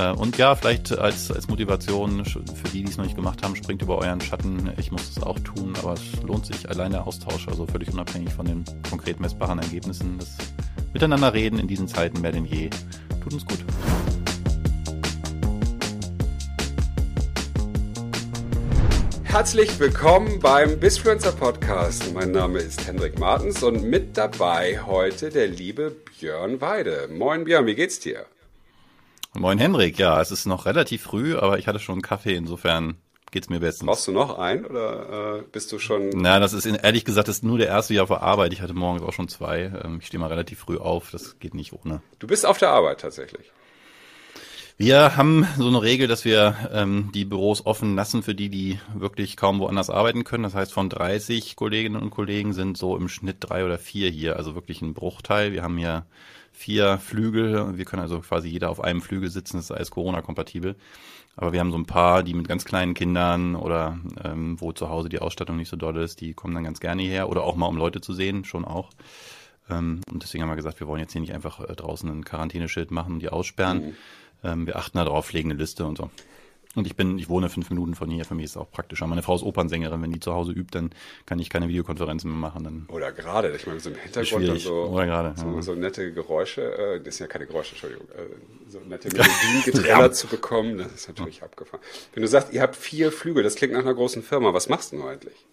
Äh, und ja, vielleicht als, als Motivation für die, die es noch nicht gemacht haben, springt über euren Schatten. Ich muss es auch tun, aber es lohnt sich allein der Austausch, also völlig unabhängig von den konkret messbaren Ergebnissen. Das Miteinander reden in diesen Zeiten mehr denn je tut uns gut. Herzlich willkommen beim Bisfluencer Podcast. Mein Name ist Hendrik Martens und mit dabei heute der liebe Björn Weide. Moin Björn, wie geht's dir? Moin Hendrik, ja, es ist noch relativ früh, aber ich hatte schon einen Kaffee, insofern geht's mir bestens. Brauchst du noch einen oder äh, bist du schon? Na, das ist ehrlich gesagt das ist nur der erste Jahr vor Arbeit. Ich hatte morgens auch schon zwei. Ähm, ich stehe mal relativ früh auf, das geht nicht ohne. Du bist auf der Arbeit tatsächlich. Wir haben so eine Regel, dass wir ähm, die Büros offen lassen für die, die wirklich kaum woanders arbeiten können. Das heißt, von 30 Kolleginnen und Kollegen sind so im Schnitt drei oder vier hier, also wirklich ein Bruchteil. Wir haben hier vier Flügel. Wir können also quasi jeder auf einem Flügel sitzen. Das ist alles Corona-kompatibel. Aber wir haben so ein paar, die mit ganz kleinen Kindern oder ähm, wo zu Hause die Ausstattung nicht so doll ist, die kommen dann ganz gerne hierher oder auch mal um Leute zu sehen, schon auch. Ähm, und deswegen haben wir gesagt, wir wollen jetzt hier nicht einfach äh, draußen ein Quarantäneschild machen und die aussperren. Mhm ähm, wir achten darauf, pflegen eine Liste und so. Und ich bin, ich wohne fünf Minuten von hier. Für mich ist es auch praktischer. Meine Frau ist Opernsängerin. Wenn die zu Hause übt, dann kann ich keine Videokonferenzen mehr machen. Dann Oder gerade, ich meine, so im Hintergrund dann so, Oder gerade, so, ja. so nette Geräusche, äh, das sind ja keine Geräusche, Entschuldigung, äh, so nette Melodien geträllert zu bekommen, das ist natürlich ja. abgefahren. Wenn du sagst, ihr habt vier Flügel, das klingt nach einer großen Firma. Was machst du eigentlich?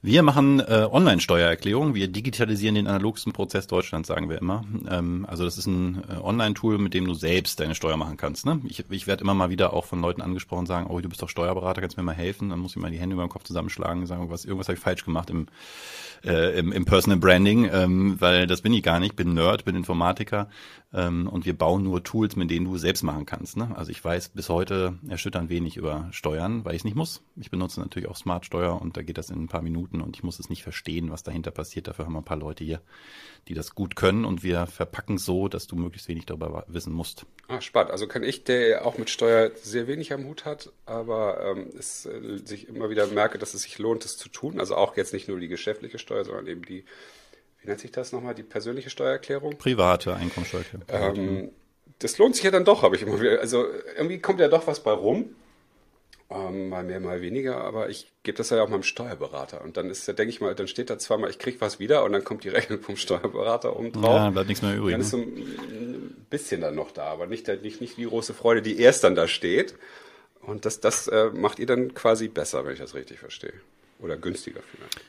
Wir machen äh, Online-Steuererklärung. Wir digitalisieren den analogsten Prozess Deutschlands, sagen wir immer. Ähm, also das ist ein äh, Online-Tool, mit dem du selbst deine Steuer machen kannst. Ne? Ich, ich werde immer mal wieder auch von Leuten angesprochen, sagen, oh, du bist doch Steuerberater, kannst mir mal helfen? Dann muss ich mal die Hände über den Kopf zusammenschlagen und sagen, was, irgendwas habe ich falsch gemacht im, äh, im, im Personal Branding, ähm, weil das bin ich gar nicht. bin Nerd, bin Informatiker ähm, und wir bauen nur Tools, mit denen du selbst machen kannst. Ne? Also ich weiß bis heute erschütternd wenig über Steuern, weil ich es nicht muss. Ich benutze natürlich auch Smart Steuer und da geht das in ein paar Minuten Minuten und ich muss es nicht verstehen, was dahinter passiert. Dafür haben wir ein paar Leute hier, die das gut können und wir verpacken es so, dass du möglichst wenig darüber wissen musst. Ah, spannend. Also kann ich, der auch mit Steuer sehr wenig am Hut hat, aber ähm, es äh, sich immer wieder merke, dass es sich lohnt, es zu tun. Also auch jetzt nicht nur die geschäftliche Steuer, sondern eben die, wie nennt sich das nochmal, die persönliche Steuererklärung? Private Einkommensteuererklärung. Ähm, das lohnt sich ja dann doch, habe ich immer wieder. Also irgendwie kommt ja doch was bei rum. Ähm, mal mehr, mal weniger, aber ich gebe das ja auch meinem Steuerberater. Und dann ist, da denke ich mal, dann steht da zweimal, ich krieg was wieder und dann kommt die Rechnung vom Steuerberater oben drauf. Ja, bleibt nichts mehr übrig. Dann ne? ist so ein bisschen dann noch da, aber nicht, nicht, nicht die große Freude, die erst dann da steht. Und das, das äh, macht ihr dann quasi besser, wenn ich das richtig verstehe. Oder günstiger vielleicht.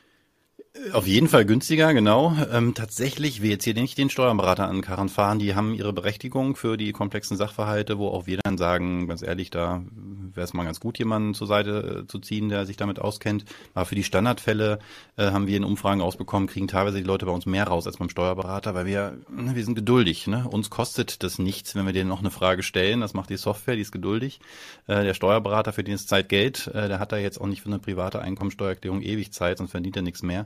Auf jeden Fall günstiger, genau. Ähm, tatsächlich will jetzt hier nicht den Steuerberater an Karren fahren. Die haben ihre Berechtigung für die komplexen Sachverhalte, wo auch wir dann sagen, ganz ehrlich, da wäre es mal ganz gut, jemanden zur Seite äh, zu ziehen, der sich damit auskennt. Aber für die Standardfälle äh, haben wir in Umfragen rausbekommen, kriegen teilweise die Leute bei uns mehr raus als beim Steuerberater, weil wir, ne, wir sind geduldig. Ne? Uns kostet das nichts, wenn wir denen noch eine Frage stellen. Das macht die Software, die ist geduldig. Äh, der Steuerberater, für den ist Zeit Geld, äh, der hat da jetzt auch nicht für eine private Einkommensteuererklärung ewig Zeit, sonst verdient er nichts mehr.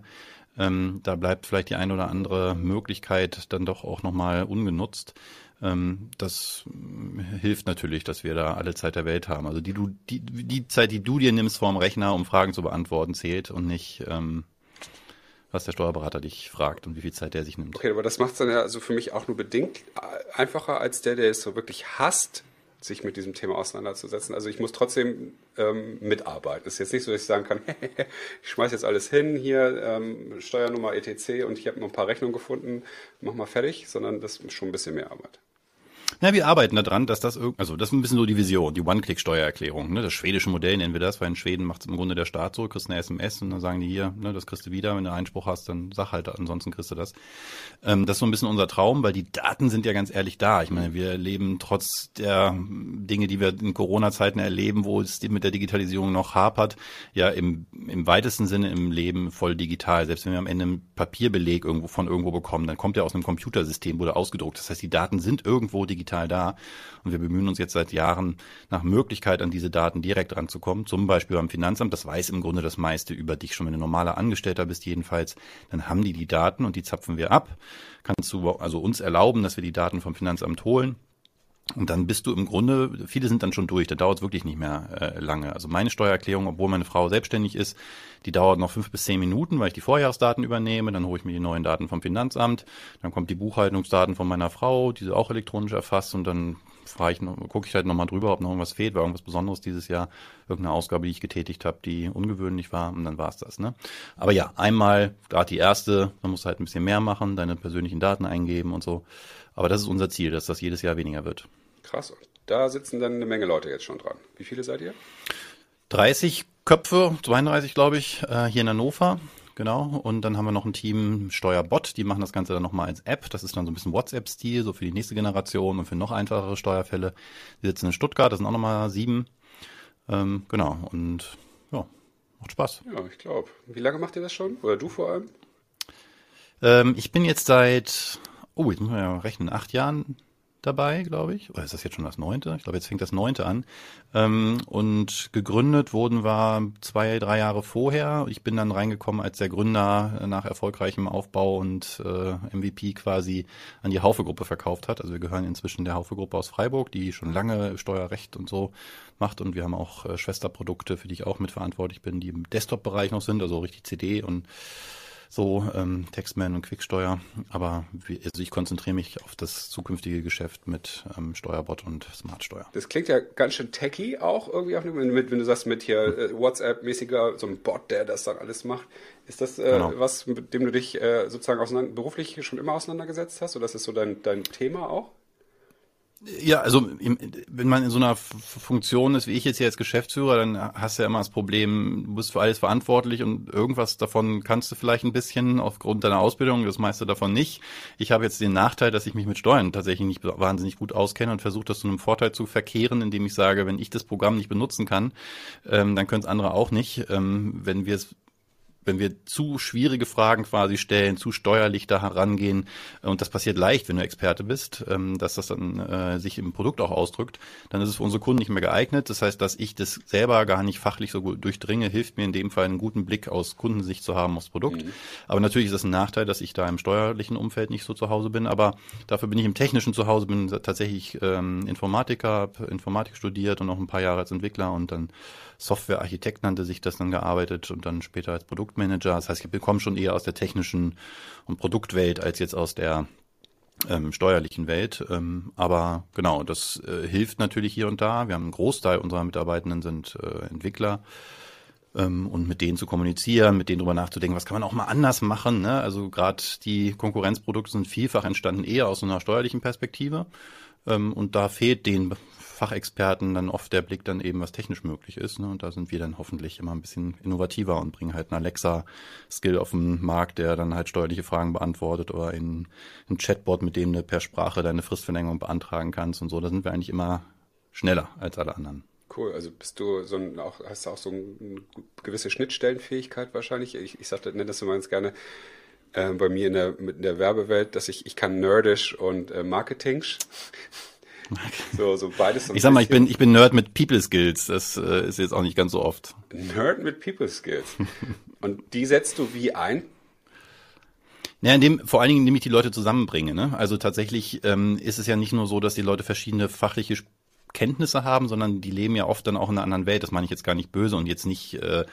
Ähm, da bleibt vielleicht die eine oder andere Möglichkeit dann doch auch nochmal ungenutzt. Ähm, das hilft natürlich, dass wir da alle Zeit der Welt haben. Also die, du, die, die Zeit, die du dir nimmst vorm Rechner, um Fragen zu beantworten, zählt und nicht, ähm, was der Steuerberater dich fragt und wie viel Zeit der sich nimmt. Okay, aber das macht es dann ja also für mich auch nur bedingt einfacher als der, der es so wirklich hasst, sich mit diesem Thema auseinanderzusetzen. Also ich muss trotzdem ähm, mitarbeiten. Es ist jetzt nicht so, dass ich sagen kann, ich schmeiße jetzt alles hin, hier ähm, Steuernummer etc. und ich habe noch ein paar Rechnungen gefunden, mach mal fertig, sondern das ist schon ein bisschen mehr Arbeit. Na, wir arbeiten daran, dass das irgendwie, also das ist ein bisschen so die Vision, die One-Click-Steuererklärung, ne? Das schwedische Modell nennen wir das, weil in Schweden macht es im Grunde der Staat so, kriegst eine SMS und dann sagen die hier, ne, das kriegst du wieder, wenn du Einspruch hast, dann sag halt, ansonsten kriegst du das. Ähm, das ist so ein bisschen unser Traum, weil die Daten sind ja ganz ehrlich da. Ich meine, wir leben trotz der Dinge, die wir in Corona-Zeiten erleben, wo es mit der Digitalisierung noch hapert, ja im, im weitesten Sinne im Leben voll digital. Selbst wenn wir am Ende einen Papierbeleg irgendwo von irgendwo bekommen, dann kommt der aus einem Computersystem, wurde ausgedruckt. Das heißt, die Daten sind irgendwo digital digital da. Und wir bemühen uns jetzt seit Jahren nach Möglichkeit, an diese Daten direkt ranzukommen. Zum Beispiel beim Finanzamt, das weiß im Grunde das meiste über dich schon, wenn du normaler Angestellter bist jedenfalls, dann haben die die Daten und die zapfen wir ab. Kannst du also uns erlauben, dass wir die Daten vom Finanzamt holen und dann bist du im Grunde, viele sind dann schon durch, da dauert es wirklich nicht mehr äh, lange. Also meine Steuererklärung, obwohl meine Frau selbstständig ist, die dauert noch fünf bis zehn Minuten, weil ich die Vorjahresdaten übernehme, dann hole ich mir die neuen Daten vom Finanzamt, dann kommt die Buchhaltungsdaten von meiner Frau, die sie auch elektronisch erfasst und dann frage ich, gucke ich halt nochmal drüber, ob noch irgendwas fehlt, war irgendwas Besonderes dieses Jahr, irgendeine Ausgabe, die ich getätigt habe, die ungewöhnlich war und dann war es das. Ne? Aber ja, einmal, gerade die erste, man muss halt ein bisschen mehr machen, deine persönlichen Daten eingeben und so. Aber das ist unser Ziel, dass das jedes Jahr weniger wird. Krass. Da sitzen dann eine Menge Leute jetzt schon dran. Wie viele seid ihr? 30 Köpfe, 32 glaube ich, äh, hier in Hannover. Genau. Und dann haben wir noch ein Team Steuerbot, die machen das Ganze dann nochmal als App. Das ist dann so ein bisschen WhatsApp-Stil, so für die nächste Generation und für noch einfachere Steuerfälle. Die sitzen in Stuttgart, das sind auch nochmal sieben. Ähm, genau. Und ja, macht Spaß. Ja, ich glaube. Wie lange macht ihr das schon? Oder du vor allem? Ähm, ich bin jetzt seit, oh, jetzt muss man ja rechnen, acht Jahren dabei, glaube ich. Oder ist das jetzt schon das neunte? Ich glaube, jetzt fängt das neunte an. Ähm, und gegründet wurden wir zwei, drei Jahre vorher. Ich bin dann reingekommen, als der Gründer nach erfolgreichem Aufbau und äh, MVP quasi an die Haufe-Gruppe verkauft hat. Also wir gehören inzwischen der Haufe-Gruppe aus Freiburg, die schon lange Steuerrecht und so macht. Und wir haben auch äh, Schwesterprodukte, für die ich auch mitverantwortlich bin, die im Desktop-Bereich noch sind, also richtig CD und so ähm, Textman und Quicksteuer. Aber wie, also ich konzentriere mich auf das zukünftige Geschäft mit ähm, Steuerbot und Smartsteuer. Das klingt ja ganz schön techy auch irgendwie, auch mit, wenn du sagst, mit hier äh, WhatsApp-mäßiger, so ein Bot, der das dann alles macht. Ist das äh, genau. was, mit dem du dich äh, sozusagen beruflich schon immer auseinandergesetzt hast? Oder ist das so dein, dein Thema auch? Ja, also wenn man in so einer Funktion ist, wie ich jetzt hier als Geschäftsführer, dann hast du ja immer das Problem, du bist für alles verantwortlich und irgendwas davon kannst du vielleicht ein bisschen aufgrund deiner Ausbildung, das meiste davon nicht. Ich habe jetzt den Nachteil, dass ich mich mit Steuern tatsächlich nicht wahnsinnig gut auskenne und versuche das zu einem Vorteil zu verkehren, indem ich sage, wenn ich das Programm nicht benutzen kann, ähm, dann können es andere auch nicht. Ähm, wenn wir es wenn wir zu schwierige Fragen quasi stellen, zu steuerlich da herangehen, äh, und das passiert leicht, wenn du Experte bist, ähm, dass das dann äh, sich im Produkt auch ausdrückt, dann ist es für unsere Kunden nicht mehr geeignet. Das heißt, dass ich das selber gar nicht fachlich so gut durchdringe, hilft mir in dem Fall einen guten Blick aus Kundensicht zu haben aufs Produkt. Mhm. Aber natürlich ist es ein Nachteil, dass ich da im steuerlichen Umfeld nicht so zu Hause bin, aber dafür bin ich im technischen zu Hause, bin tatsächlich ähm, Informatiker, habe Informatik studiert und noch ein paar Jahre als Entwickler und dann Softwarearchitekt nannte sich das dann gearbeitet und dann später als Produktmanager. Das heißt, ich bekomme schon eher aus der technischen und Produktwelt als jetzt aus der ähm, steuerlichen Welt. Ähm, aber genau, das äh, hilft natürlich hier und da. Wir haben einen Großteil unserer Mitarbeitenden sind äh, Entwickler ähm, und mit denen zu kommunizieren, mit denen drüber nachzudenken, was kann man auch mal anders machen. Ne? Also gerade die Konkurrenzprodukte sind vielfach entstanden eher aus einer steuerlichen Perspektive. Ähm, und da fehlt den Fachexperten dann oft der Blick dann eben, was technisch möglich ist. Ne? Und da sind wir dann hoffentlich immer ein bisschen innovativer und bringen halt einen Alexa-Skill auf den Markt, der dann halt steuerliche Fragen beantwortet oder ein, ein Chatbot, mit dem du per Sprache deine Fristverlängerung beantragen kannst und so. Da sind wir eigentlich immer schneller als alle anderen. Cool, also bist du so ein, auch, hast du auch so eine gewisse Schnittstellenfähigkeit wahrscheinlich? Ich, ich sagte, nenne das immer ganz gerne äh, bei mir in der, in der Werbewelt, dass ich, ich kann nerdisch und äh, Marketingsch. So, so beides. So ich sag mal, ich bin, ich bin Nerd mit People Skills. Das äh, ist jetzt auch nicht ganz so oft. Nerd mit People Skills. Und die setzt du wie ein? Ja, indem, vor allen Dingen, indem ich die Leute zusammenbringe. Ne? Also tatsächlich ähm, ist es ja nicht nur so, dass die Leute verschiedene fachliche Kenntnisse haben, sondern die leben ja oft dann auch in einer anderen Welt. Das meine ich jetzt gar nicht böse und jetzt nicht äh,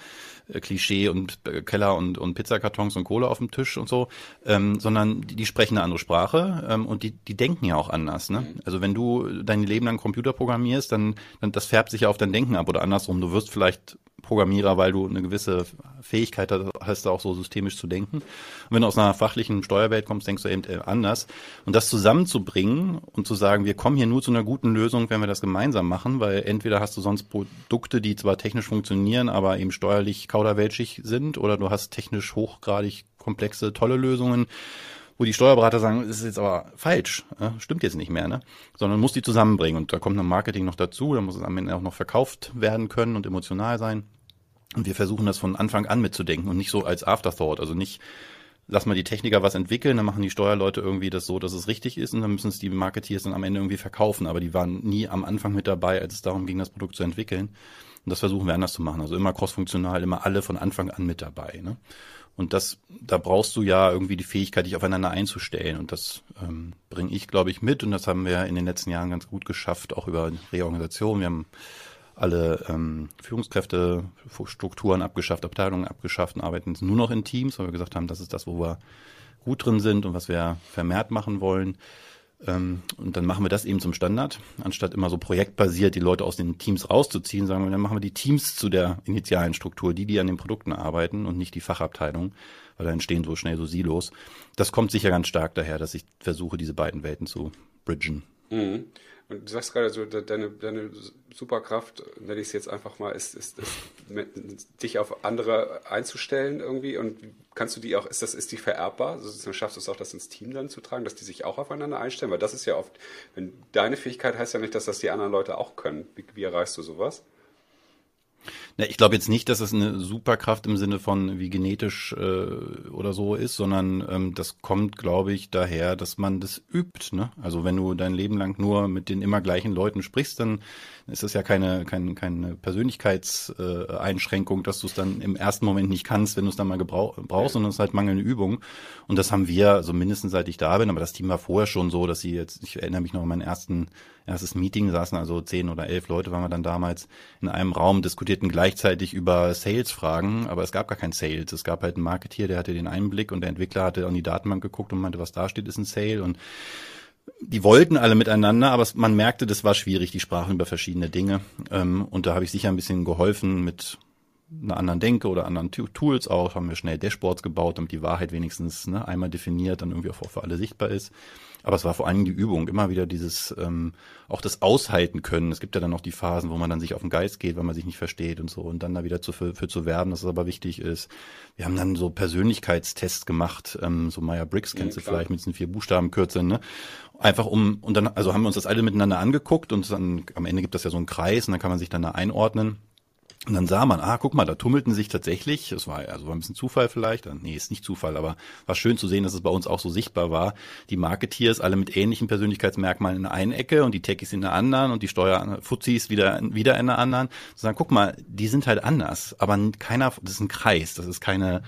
äh, Klischee und äh, Keller und, und Pizzakartons und Kohle auf dem Tisch und so, ähm, sondern die, die sprechen eine andere Sprache ähm, und die, die denken ja auch anders. Ne? Mhm. Also wenn du dein Leben lang Computer programmierst, dann, dann das färbt sich ja auf dein Denken ab oder andersrum. Du wirst vielleicht Programmierer, weil du eine gewisse Fähigkeit hast, auch so systemisch zu denken. Und wenn du aus einer fachlichen Steuerwelt kommst, denkst du eben äh, anders. Und das zusammenzubringen und zu sagen, wir kommen hier nur zu einer guten Lösung, wenn wir das gemeinsam machen, weil entweder hast du sonst Produkte, die zwar technisch funktionieren, aber eben steuerlich kauderwelschig sind, oder du hast technisch hochgradig komplexe, tolle Lösungen, wo die Steuerberater sagen, das ist jetzt aber falsch, äh, stimmt jetzt nicht mehr, ne? Sondern muss die zusammenbringen. Und da kommt dann Marketing noch dazu, da muss es am Ende auch noch verkauft werden können und emotional sein. Und wir versuchen das von Anfang an mitzudenken und nicht so als Afterthought, also nicht lass mal die Techniker was entwickeln, dann machen die Steuerleute irgendwie das so, dass es richtig ist und dann müssen es die Marketeers dann am Ende irgendwie verkaufen. Aber die waren nie am Anfang mit dabei, als es darum ging, das Produkt zu entwickeln. Und das versuchen wir anders zu machen. Also immer crossfunktional, immer alle von Anfang an mit dabei. Ne? Und das, da brauchst du ja irgendwie die Fähigkeit, dich aufeinander einzustellen. Und das ähm, bringe ich, glaube ich, mit. Und das haben wir in den letzten Jahren ganz gut geschafft, auch über Reorganisation. Wir haben alle ähm, Führungskräfte, Strukturen abgeschafft, Abteilungen abgeschafft und arbeiten nur noch in Teams, weil wir gesagt haben, das ist das, wo wir gut drin sind und was wir vermehrt machen wollen. Ähm, und dann machen wir das eben zum Standard, anstatt immer so projektbasiert die Leute aus den Teams rauszuziehen, sagen wir, dann machen wir die Teams zu der initialen Struktur, die, die an den Produkten arbeiten und nicht die Fachabteilung, weil da entstehen so schnell so Silos. Das kommt sicher ganz stark daher, dass ich versuche, diese beiden Welten zu bridgen. Mhm. Und du sagst gerade so, deine, deine Superkraft, nenne ich es jetzt einfach mal, ist, ist, ist dich auf andere einzustellen irgendwie. Und kannst du die auch, ist das, ist die vererbbar? Also schaffst du es auch, das ins Team dann zu tragen, dass die sich auch aufeinander einstellen? Weil das ist ja oft, wenn deine Fähigkeit heißt ja nicht, dass das die anderen Leute auch können. Wie, wie erreichst du sowas? Na, ich glaube jetzt nicht, dass es eine Superkraft im Sinne von wie genetisch äh, oder so ist, sondern ähm, das kommt, glaube ich, daher, dass man das übt. Ne? Also wenn du dein Leben lang nur mit den immer gleichen Leuten sprichst, dann ist das ja keine, keine, keine Persönlichkeitseinschränkung, dass du es dann im ersten Moment nicht kannst, wenn du es dann mal brauchst, sondern es ist halt mangelnde Übung. Und das haben wir, also mindestens seit ich da bin, aber das Team war vorher schon so, dass sie jetzt, ich erinnere mich noch an meinen ersten erstes Meeting, saßen also zehn oder elf Leute, waren wir dann damals in einem Raum, diskutierten gleichzeitig über Sales-Fragen, aber es gab gar kein Sales. Es gab halt einen Marketeer, der hatte den Einblick und der Entwickler hatte an die Datenbank geguckt und meinte, was da steht, ist ein Sale und die wollten alle miteinander, aber man merkte, das war schwierig, die sprachen über verschiedene Dinge. Ähm, und da habe ich sicher ein bisschen geholfen mit einer anderen Denke oder anderen Tools auch, haben wir schnell Dashboards gebaut, damit die Wahrheit wenigstens ne, einmal definiert, dann irgendwie auch für alle sichtbar ist. Aber es war vor allen Dingen die Übung, immer wieder dieses, ähm, auch das Aushalten können. Es gibt ja dann noch die Phasen, wo man dann sich auf den Geist geht, weil man sich nicht versteht und so und dann da wieder zu, für, für zu werben, dass es aber wichtig ist. Wir haben dann so Persönlichkeitstests gemacht, ähm, so Meyer Briggs kennst ja, du vielleicht mit diesen vier Buchstabenkürzeln, ne? Einfach um, und dann, also haben wir uns das alle miteinander angeguckt und dann am Ende gibt das ja so einen Kreis und dann kann man sich dann da einordnen. Und dann sah man, ah, guck mal, da tummelten sich tatsächlich, es war also war ein bisschen Zufall vielleicht, nee, ist nicht Zufall, aber war schön zu sehen, dass es bei uns auch so sichtbar war. Die Marketeers alle mit ähnlichen Persönlichkeitsmerkmalen in der einen Ecke und die Techies in der anderen und die Steuerfuzis wieder wieder in der anderen. Zu sagen, guck mal, die sind halt anders, aber keiner, das ist ein Kreis, das ist keine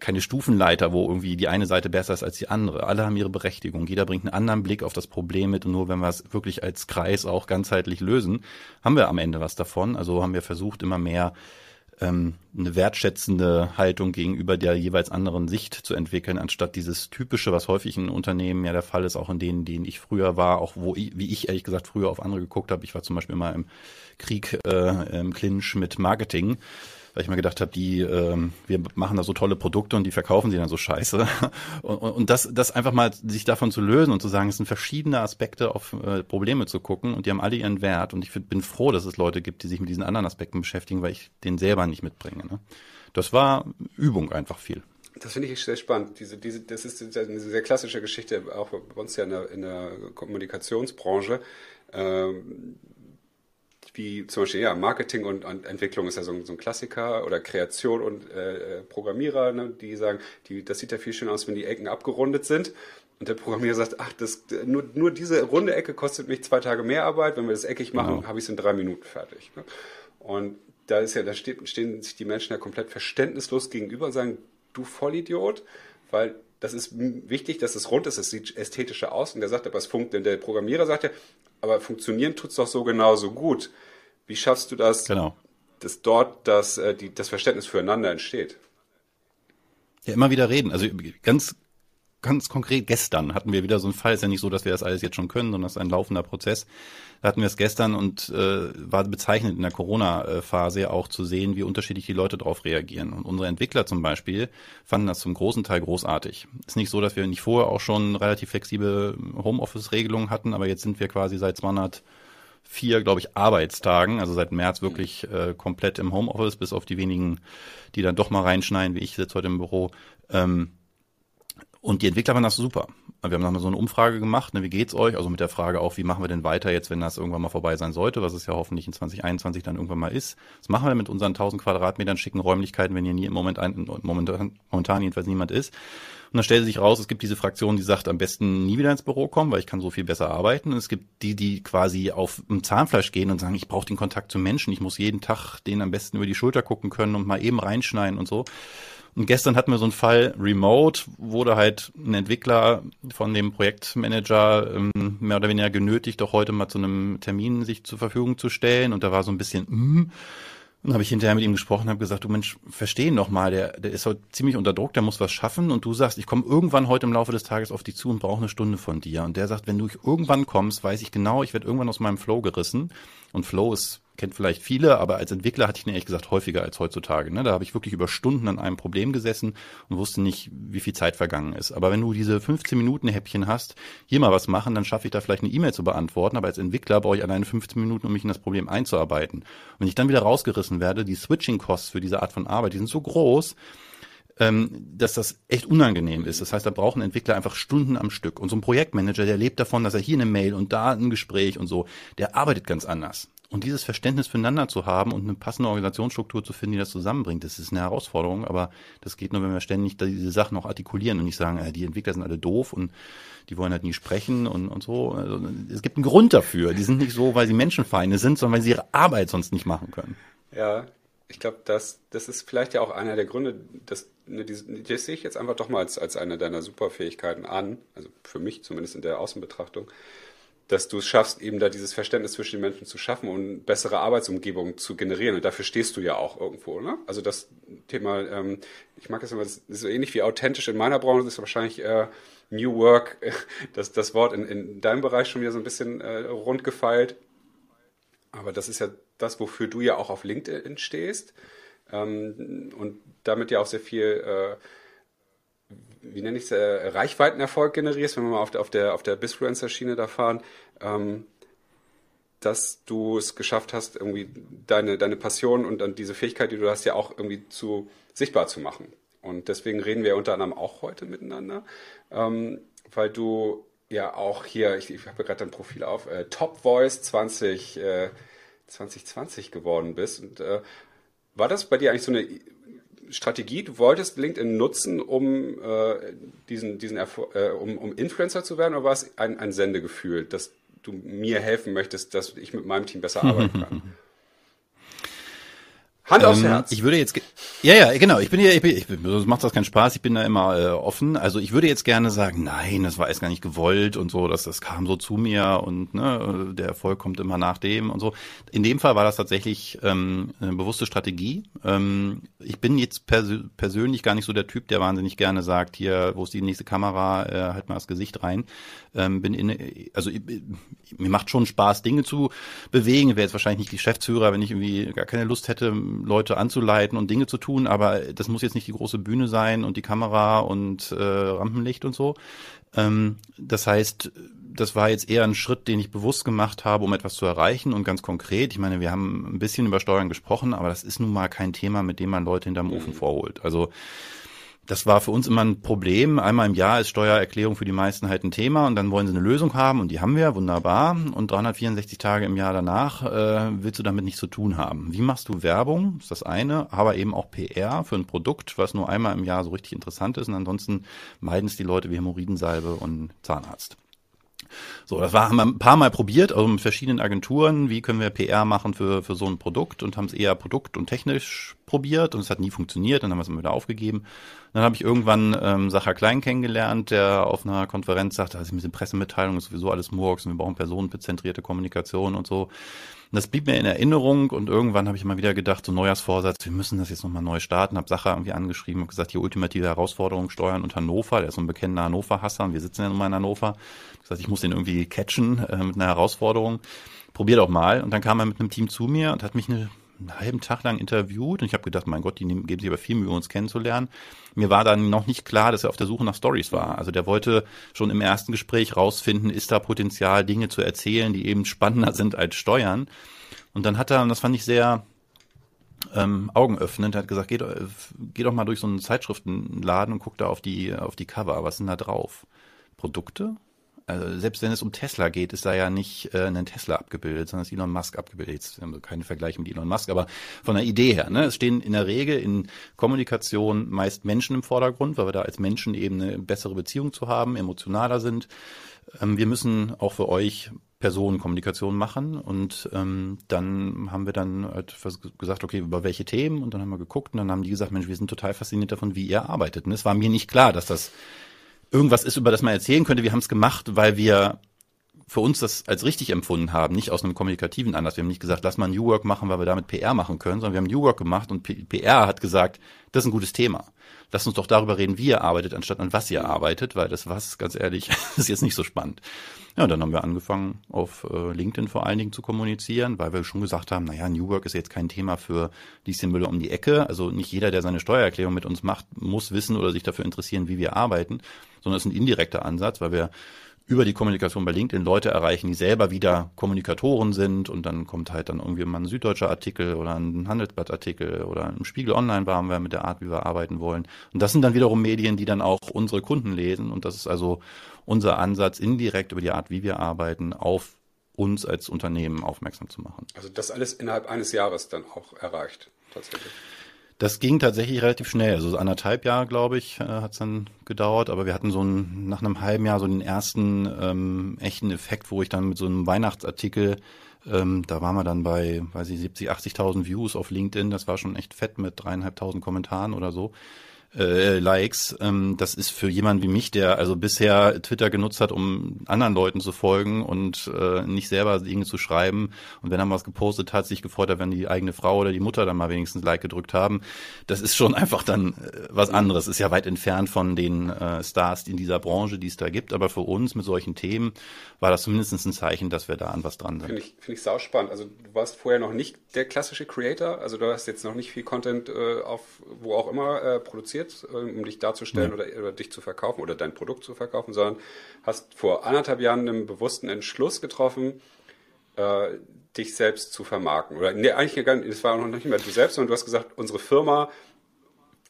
keine Stufenleiter, wo irgendwie die eine Seite besser ist als die andere. Alle haben ihre Berechtigung. Jeder bringt einen anderen Blick auf das Problem mit und nur wenn wir es wirklich als Kreis auch ganzheitlich lösen, haben wir am Ende was davon. Also haben wir versucht, immer mehr ähm, eine wertschätzende Haltung gegenüber der jeweils anderen Sicht zu entwickeln, anstatt dieses typische, was häufig in Unternehmen ja der Fall ist, auch in denen, denen ich früher war, auch wo ich, wie ich ehrlich gesagt früher auf andere geguckt habe. Ich war zum Beispiel immer im Krieg, äh, im Clinch mit Marketing weil ich mir gedacht habe, die, ähm, wir machen da so tolle Produkte und die verkaufen sie dann so scheiße. Und, und das, das einfach mal sich davon zu lösen und zu sagen, es sind verschiedene Aspekte auf äh, Probleme zu gucken und die haben alle ihren Wert. Und ich bin froh, dass es Leute gibt, die sich mit diesen anderen Aspekten beschäftigen, weil ich den selber nicht mitbringe. Ne? Das war Übung einfach viel. Das finde ich sehr spannend. Diese, diese, das ist eine sehr klassische Geschichte, auch bei uns ja in der, in der Kommunikationsbranche. Ähm, wie zum Beispiel ja, Marketing und, und Entwicklung ist ja so ein, so ein, Klassiker oder Kreation und äh, äh, Programmierer, ne, die sagen, die, das sieht ja viel schöner aus, wenn die Ecken abgerundet sind. Und der Programmierer sagt, ach, das, nur, nur diese runde Ecke kostet mich zwei Tage mehr Arbeit. Wenn wir das eckig machen, genau. habe ich es in drei Minuten fertig. Ne? Und da ist ja, da steht, stehen sich die Menschen ja komplett verständnislos gegenüber und sagen, du Vollidiot, weil das ist wichtig, dass es rund ist, es sieht ästhetischer aus. Und der sagt aber, es funkt, der Programmierer sagt ja, aber funktionieren tut es doch so genauso gut. Wie schaffst du das, genau. dass dort das, äh, die, das Verständnis füreinander entsteht? Ja, immer wieder reden. Also ganz ganz konkret gestern hatten wir wieder so einen Fall. Ist ja nicht so, dass wir das alles jetzt schon können, sondern es ist ein laufender Prozess. Da hatten wir es gestern und äh, war bezeichnend in der Corona-Phase auch zu sehen, wie unterschiedlich die Leute darauf reagieren. Und unsere Entwickler zum Beispiel fanden das zum großen Teil großartig. Ist nicht so, dass wir nicht vorher auch schon relativ flexible Homeoffice-Regelungen hatten, aber jetzt sind wir quasi seit 200 vier, glaube ich, Arbeitstagen, also seit März wirklich äh, komplett im Homeoffice, bis auf die wenigen, die dann doch mal reinschneiden, wie ich sitze heute im Büro. Ähm, und die Entwickler waren das super. Wir haben nochmal so eine Umfrage gemacht, ne, wie geht's euch? Also mit der Frage auch, wie machen wir denn weiter jetzt, wenn das irgendwann mal vorbei sein sollte, was es ja hoffentlich in 2021 dann irgendwann mal ist. Was machen wir mit unseren 1000 Quadratmetern schicken Räumlichkeiten, wenn hier nie im Moment ein, momentan, momentan jedenfalls niemand ist? Und dann stellt sich raus, es gibt diese Fraktion, die sagt, am besten nie wieder ins Büro kommen, weil ich kann so viel besser arbeiten. Und es gibt die, die quasi auf dem Zahnfleisch gehen und sagen, ich brauche den Kontakt zu Menschen, ich muss jeden Tag denen am besten über die Schulter gucken können und mal eben reinschneiden und so. Und gestern hatten wir so einen Fall remote, wurde halt ein Entwickler von dem Projektmanager ähm, mehr oder weniger genötigt, doch heute mal zu einem Termin sich zur Verfügung zu stellen. Und da war so ein bisschen, mm, Und habe ich hinterher mit ihm gesprochen, habe gesagt, du Mensch, verstehen doch mal, der, der ist heute ziemlich unter Druck, der muss was schaffen und du sagst, ich komme irgendwann heute im Laufe des Tages auf dich zu und brauche eine Stunde von dir. Und der sagt, wenn du irgendwann kommst, weiß ich genau, ich werde irgendwann aus meinem Flow gerissen. Und Flow ist kennt vielleicht viele, aber als Entwickler hatte ich ihn ehrlich gesagt häufiger als heutzutage. Ne? Da habe ich wirklich über Stunden an einem Problem gesessen und wusste nicht, wie viel Zeit vergangen ist. Aber wenn du diese 15 Minuten Häppchen hast, hier mal was machen, dann schaffe ich da vielleicht eine E-Mail zu beantworten. Aber als Entwickler brauche ich alleine 15 Minuten, um mich in das Problem einzuarbeiten. Und wenn ich dann wieder rausgerissen werde, die Switching-Costs für diese Art von Arbeit, die sind so groß, dass das echt unangenehm ist. Das heißt, da brauchen Entwickler einfach Stunden am Stück. Und so ein Projektmanager, der lebt davon, dass er hier eine Mail und da ein Gespräch und so, der arbeitet ganz anders. Und dieses Verständnis füreinander zu haben und eine passende Organisationsstruktur zu finden, die das zusammenbringt, das ist eine Herausforderung, aber das geht nur, wenn wir ständig diese Sachen auch artikulieren und nicht sagen, äh, die Entwickler sind alle doof und die wollen halt nie sprechen und, und so. Also, es gibt einen Grund dafür. Die sind nicht so, weil sie Menschenfeinde sind, sondern weil sie ihre Arbeit sonst nicht machen können. Ja, ich glaube, das, das ist vielleicht ja auch einer der Gründe, dass, ne, diese, das sehe ich jetzt einfach doch mal als, als eine deiner Superfähigkeiten an, also für mich zumindest in der Außenbetrachtung, dass du es schaffst, eben da dieses Verständnis zwischen den Menschen zu schaffen und bessere Arbeitsumgebungen zu generieren. Und dafür stehst du ja auch irgendwo. Ne? Also das Thema, ähm, ich mag das immer, das ist so ähnlich wie authentisch in meiner Branche, ist wahrscheinlich äh, New Work, das, das Wort in, in deinem Bereich schon wieder so ein bisschen äh, rundgefeilt. Aber das ist ja das, wofür du ja auch auf LinkedIn stehst ähm, und damit ja auch sehr viel äh, wie nenne ich es, äh, Reichweitenerfolg generierst, wenn wir mal auf der, auf der, auf der Bisfluencer-Schiene da fahren, ähm, dass du es geschafft hast, irgendwie deine, deine Passion und dann diese Fähigkeit, die du hast, ja auch irgendwie zu sichtbar zu machen. Und deswegen reden wir unter anderem auch heute miteinander, ähm, weil du ja auch hier, ich, ich habe gerade dein Profil auf, äh, Top Voice 20, äh, 2020 geworden bist. Und äh, war das bei dir eigentlich so eine Strategie, du wolltest LinkedIn nutzen, um äh, diesen, diesen äh, um, um Influencer zu werden, oder war es ein, ein Sendegefühl, dass du mir helfen möchtest, dass ich mit meinem Team besser arbeiten kann? Hand aufs ähm, Herz. Ich würde jetzt, ja, ja, genau. Ich bin hier, ich bin, ich bin, das macht das keinen Spaß. Ich bin da immer äh, offen. Also ich würde jetzt gerne sagen, nein, das war erst gar nicht gewollt und so, dass das kam so zu mir und ne, der Erfolg kommt immer nach dem und so. In dem Fall war das tatsächlich ähm, eine bewusste Strategie. Ähm, ich bin jetzt pers persönlich gar nicht so der Typ, der wahnsinnig gerne sagt, hier, wo ist die nächste Kamera, äh, halt mal das Gesicht rein. Ähm, bin in, also ich, mir macht schon Spaß, Dinge zu bewegen. Wäre jetzt wahrscheinlich nicht Geschäftsführer, wenn ich irgendwie gar keine Lust hätte Leute anzuleiten und Dinge zu tun, aber das muss jetzt nicht die große Bühne sein und die Kamera und äh, Rampenlicht und so. Ähm, das heißt, das war jetzt eher ein Schritt, den ich bewusst gemacht habe, um etwas zu erreichen und ganz konkret. Ich meine, wir haben ein bisschen über Steuern gesprochen, aber das ist nun mal kein Thema, mit dem man Leute hinterm Ofen vorholt. Also das war für uns immer ein Problem. Einmal im Jahr ist Steuererklärung für die meisten halt ein Thema und dann wollen sie eine Lösung haben und die haben wir, wunderbar. Und 364 Tage im Jahr danach äh, willst du damit nichts zu tun haben. Wie machst du Werbung? Ist das eine, aber eben auch PR für ein Produkt, was nur einmal im Jahr so richtig interessant ist und ansonsten meiden es die Leute wie Hämorrhoidensalbe und Zahnarzt. So, das war, haben wir ein paar Mal probiert, also mit verschiedenen Agenturen, wie können wir PR machen für, für so ein Produkt und haben es eher produkt- und technisch probiert und es hat nie funktioniert, dann haben wir es immer wieder aufgegeben. Dann habe ich irgendwann ähm, Sacher Klein kennengelernt, der auf einer Konferenz sagte, also mit den Pressemitteilungen ist sowieso alles Murks und wir brauchen personenzentrierte Kommunikation und so. Und das blieb mir in Erinnerung und irgendwann habe ich immer wieder gedacht, so Neujahrsvorsatz, wir müssen das jetzt nochmal neu starten, habe Sacher irgendwie angeschrieben und gesagt, die ultimative Herausforderung Steuern und Hannover, der ist so ein bekennender Hannover-Hasser und wir sitzen ja nun mal in Hannover. Das heißt, ich muss den irgendwie catchen äh, mit einer Herausforderung. Probier doch mal. Und dann kam er mit einem Team zu mir und hat mich eine einen halben Tag lang interviewt und ich habe gedacht, mein Gott, die nehmen, geben sich aber viel Mühe, uns kennenzulernen. Mir war dann noch nicht klar, dass er auf der Suche nach Stories war. Also der wollte schon im ersten Gespräch rausfinden, ist da Potenzial, Dinge zu erzählen, die eben spannender sind als Steuern. Und dann hat er, und das fand ich sehr ähm, augenöffnend, hat gesagt, geh, doch, geh doch mal durch so einen Zeitschriftenladen und guck da auf die, auf die Cover, was sind da drauf? Produkte? Also selbst wenn es um Tesla geht, ist da ja nicht äh, ein Tesla abgebildet, sondern ist Elon Musk abgebildet. Jetzt haben wir keine Vergleiche mit Elon Musk, aber von der Idee her. Ne? Es stehen in der Regel in Kommunikation meist Menschen im Vordergrund, weil wir da als Menschen eben eine bessere Beziehung zu haben, emotionaler sind. Ähm, wir müssen auch für euch Personenkommunikation machen und ähm, dann haben wir dann halt gesagt, okay, über welche Themen und dann haben wir geguckt und dann haben die gesagt, Mensch, wir sind total fasziniert davon, wie ihr arbeitet. Und es war mir nicht klar, dass das irgendwas ist, über das man erzählen könnte. Wir haben es gemacht, weil wir für uns das als richtig empfunden haben, nicht aus einem kommunikativen Anlass. Wir haben nicht gesagt, lass mal New Work machen, weil wir damit PR machen können, sondern wir haben New Work gemacht und PR hat gesagt, das ist ein gutes Thema. Lass uns doch darüber reden, wie ihr arbeitet, anstatt an was ihr arbeitet, weil das was, ganz ehrlich, ist jetzt nicht so spannend. Ja, dann haben wir angefangen, auf äh, LinkedIn vor allen Dingen zu kommunizieren, weil wir schon gesagt haben, naja, New Work ist jetzt kein Thema für Lieschen Müller um die Ecke. Also nicht jeder, der seine Steuererklärung mit uns macht, muss wissen oder sich dafür interessieren, wie wir arbeiten, sondern es ist ein indirekter Ansatz, weil wir über die Kommunikation bei LinkedIn Leute erreichen, die selber wieder Kommunikatoren sind und dann kommt halt dann irgendwie mal ein süddeutscher Artikel oder ein Handelsblattartikel oder ein Spiegel Online waren wir mit der Art, wie wir arbeiten wollen. Und das sind dann wiederum Medien, die dann auch unsere Kunden lesen und das ist also unser Ansatz, indirekt über die Art, wie wir arbeiten, auf uns als Unternehmen aufmerksam zu machen. Also das alles innerhalb eines Jahres dann auch erreicht, tatsächlich. Das ging tatsächlich relativ schnell. Also anderthalb Jahre, glaube ich, äh, hat es dann gedauert. Aber wir hatten so ein, nach einem halben Jahr so den ersten ähm, echten Effekt, wo ich dann mit so einem Weihnachtsartikel, ähm, da waren wir dann bei, weiß ich, 70, 80.000 Views auf LinkedIn. Das war schon echt fett mit dreieinhalbtausend Kommentaren oder so äh, Likes. Ähm, das ist für jemanden wie mich, der also bisher Twitter genutzt hat, um anderen Leuten zu folgen und äh, nicht selber Dinge zu schreiben. Und wenn er mal was gepostet hat, sich gefreut hat, wenn die eigene Frau oder die Mutter dann mal wenigstens Like gedrückt haben. Das ist schon einfach dann äh, was anderes. Ist ja weit entfernt von den äh, Stars in dieser Branche, die es da gibt. Aber für uns mit solchen Themen war das zumindest ein Zeichen, dass wir da an was dran sind. Finde ich, finde ich sau spannend. Also du warst vorher noch nicht der klassische Creator. Also du hast jetzt noch nicht viel Content äh, auf wo auch immer äh, produziert produziert, ähm, um dich darzustellen ja. oder, oder, dich zu verkaufen oder dein Produkt zu verkaufen, sondern hast vor anderthalb Jahren einen bewussten Entschluss getroffen, äh, dich selbst zu vermarkten. Oder nee, eigentlich gar nicht, es war noch nicht mehr du selbst, sondern du hast gesagt, unsere Firma